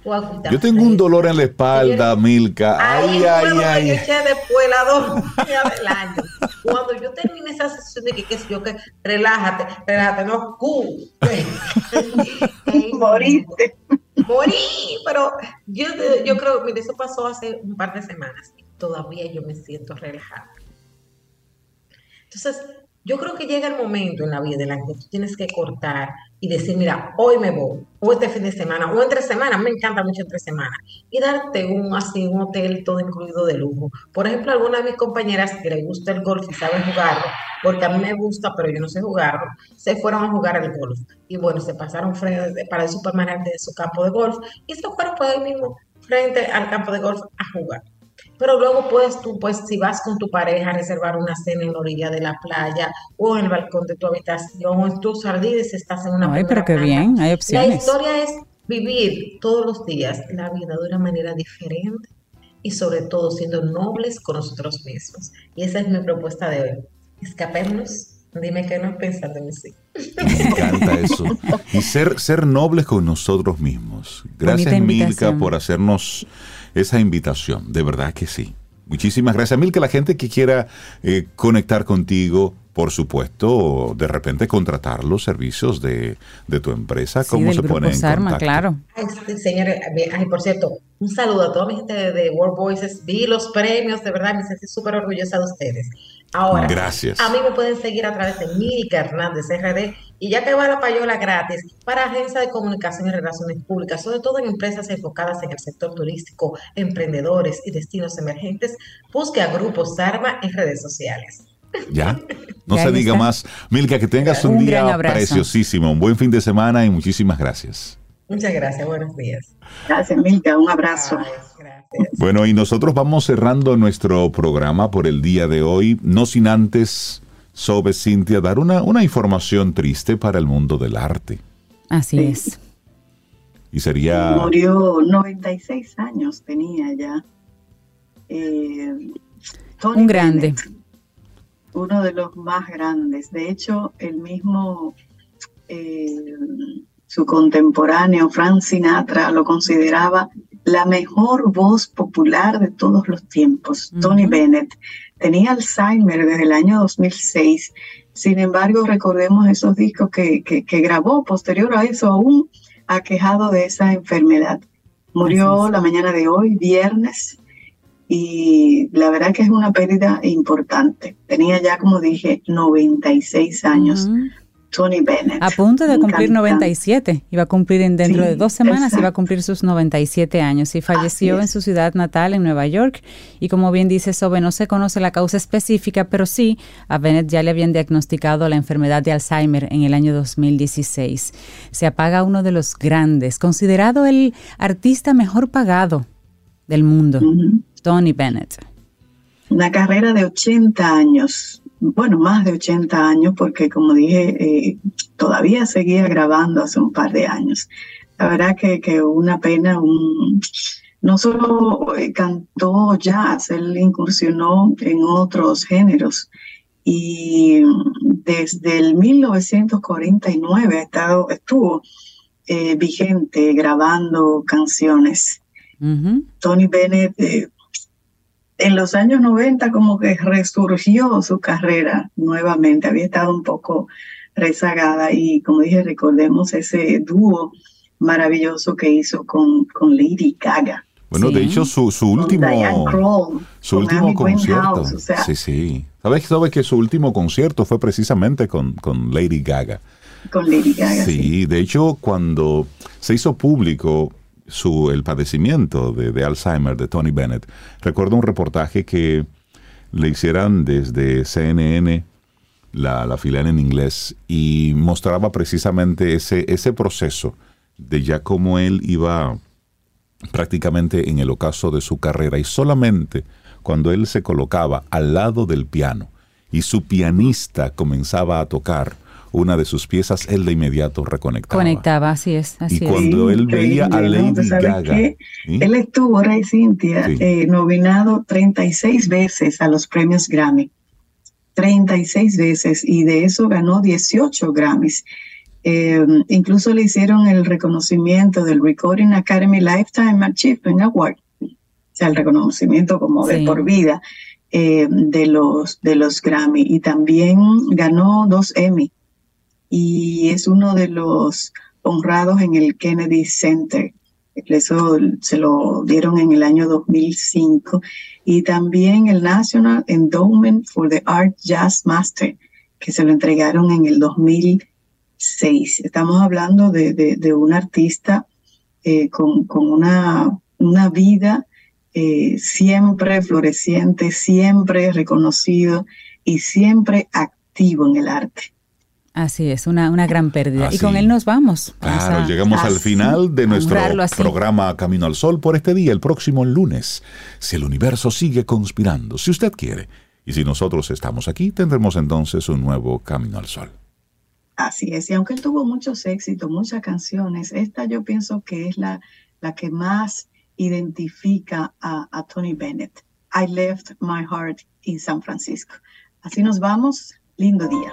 yo tengo un dolor en la espalda, Milka. Ahí Ay, ay, ay. yo eché después la dos días del año. Cuando yo terminé esa sesión de que, qué sé yo, que relájate, relájate, no, cu. Moriste. Morí, pero yo, yo creo, mire, eso pasó hace un par de semanas y todavía yo me siento relajada. Entonces, yo creo que llega el momento en la vida en la que tú tienes que cortar y decir, mira, hoy me voy, o este fin de semana, o entre semanas, me encanta mucho entre semanas, y darte un así, un hotel todo incluido de lujo. Por ejemplo, alguna de mis compañeras que le gusta el golf y saben jugarlo, porque a mí me gusta, pero yo no sé jugarlo, se fueron a jugar al golf. Y bueno, se pasaron frente para el supermercado de su campo de golf y se fueron por ahí mismo, frente al campo de golf a jugar. Pero luego puedes tú, pues si vas con tu pareja, reservar una cena en la orilla de la playa o en el balcón de tu habitación o en tus jardines estás en una Ay, pero qué bien, hay La opciones. historia es vivir todos los días la vida de una manera diferente y sobre todo siendo nobles con nosotros mismos. Y esa es mi propuesta de hoy. Escapémonos. Dime que no pensando en sí. Me encanta eso. Y ser, ser nobles con nosotros mismos. Gracias, Milka, por hacernos esa invitación. De verdad que sí. Muchísimas gracias, Milka. La gente que quiera eh, conectar contigo, por supuesto, de repente contratar los servicios de, de tu empresa, Sí, ¿cómo del se pone en Sarma, contacto? claro. Ay, señores, bien, ay, por cierto, un saludo a toda mi gente de, de World Voices. Vi los premios, de verdad, me sentí súper orgullosa de ustedes. Ahora, Gracias. a mí me pueden seguir a través de Milka Hernández RD y ya que va la payola gratis para agencias de comunicación y relaciones públicas, sobre todo en empresas enfocadas en el sector turístico, emprendedores y destinos emergentes, busque a Grupo Sarma en redes sociales. Ya, no Ya se diga está. más. Milka, que tengas un, Un día preciosísimo, un buen fin de semana y muchísimas gracias. Muchas gracias, buenos días. Gracias, Milka. Un abrazo. Ay, gracias. Bueno, y nosotros vamos cerrando nuestro programa por el día de hoy, no sin antes, Sobe Cintia, dar una, una información triste para el mundo del arte. Así Sí. es. Y sería... Murió 96 años, tenía ya. Eh, Tony Un grande. Bennett, uno de los más grandes. De hecho, el mismo, eh, su contemporáneo, Frank Sinatra, lo consideraba la mejor voz popular de todos los tiempos. Tony. Bennett tenía Alzheimer desde el año 2006. Sin embargo, recordemos esos discos que, que- que grabó posterior a eso, aún aquejado de esa enfermedad. Murió la mañana de hoy, viernes, y la verdad que es una pérdida importante. Tenía ya, como dije, 96 años. Tony Bennett. A punto de cumplir 97. Iba a cumplir en dentro de dos semanas, iba a cumplir sus 97 años y falleció en su ciudad natal, en Nueva York. Y como bien dice Sobe, no se conoce la causa específica, pero sí, a Bennett ya le habían diagnosticado la enfermedad de Alzheimer en el año 2016. Se apaga uno de los grandes, considerado el artista mejor pagado del mundo, Tony Bennett. Una carrera de 80 años bueno, más de 80 años, porque como dije, eh, todavía seguía grabando hace un par de años. La verdad que, que una pena, un, no solo eh, cantó jazz, él incursionó en otros géneros. Y desde el 1949 ha estado, estuvo eh, vigente grabando canciones. Tony Bennett en los años 90 como que resurgió su carrera nuevamente, había estado un poco rezagada y como dije, recordemos ese dúo maravilloso que hizo con, con Lady Gaga. Bueno, de hecho, su, su último, su último concierto. sí, sí. ¿Sabes, ¿Sabes que su último concierto fue precisamente con, con Lady Gaga? Con Lady Gaga. sí, de hecho, cuando se hizo público su, el padecimiento de, Alzheimer de Tony Bennett. Recuerdo un reportaje que le hicieran desde CNN, la, la filial en inglés, y mostraba precisamente ese, ese proceso de ya cómo él iba prácticamente en el ocaso de su carrera y solamente cuando él se colocaba al lado del piano y su pianista comenzaba a tocar, una de sus piezas, él de inmediato reconectaba. Conectaba, así es. Así y cuando él veía a Lady Gaga. Él estuvo, Rey Cintia, eh, nominado 36 veces a los premios Grammy. 36 veces y de eso ganó 18 Grammys. Eh, incluso le hicieron el reconocimiento del Recording Academy Lifetime Achievement Award, o sea, el reconocimiento como de por vida eh, de, los, de los Grammy. Y también ganó dos Emmy y es uno de los honrados en el Kennedy Center. Eso se lo dieron en el año 2005. Y también el National Endowment for the Art Jazz Master, que se lo entregaron en el 2006. Estamos hablando de, de, un artista eh, con, con, una, una vida eh, siempre floreciente, siempre reconocido y siempre activo en el arte. Así es, una, una gran pérdida. Y con él nos vamos. claro, llegamos al final de nuestro programa Camino al Sol por este día, el próximo lunes. Si el universo sigue conspirando, si usted quiere, y si nosotros estamos aquí, tendremos entonces un nuevo Camino al Sol. Así es, y aunque él tuvo muchos éxitos, muchas canciones, esta yo pienso que es la, la que más identifica a, a Tony Bennett. I left my heart in San Francisco. Así nos vamos, lindo día.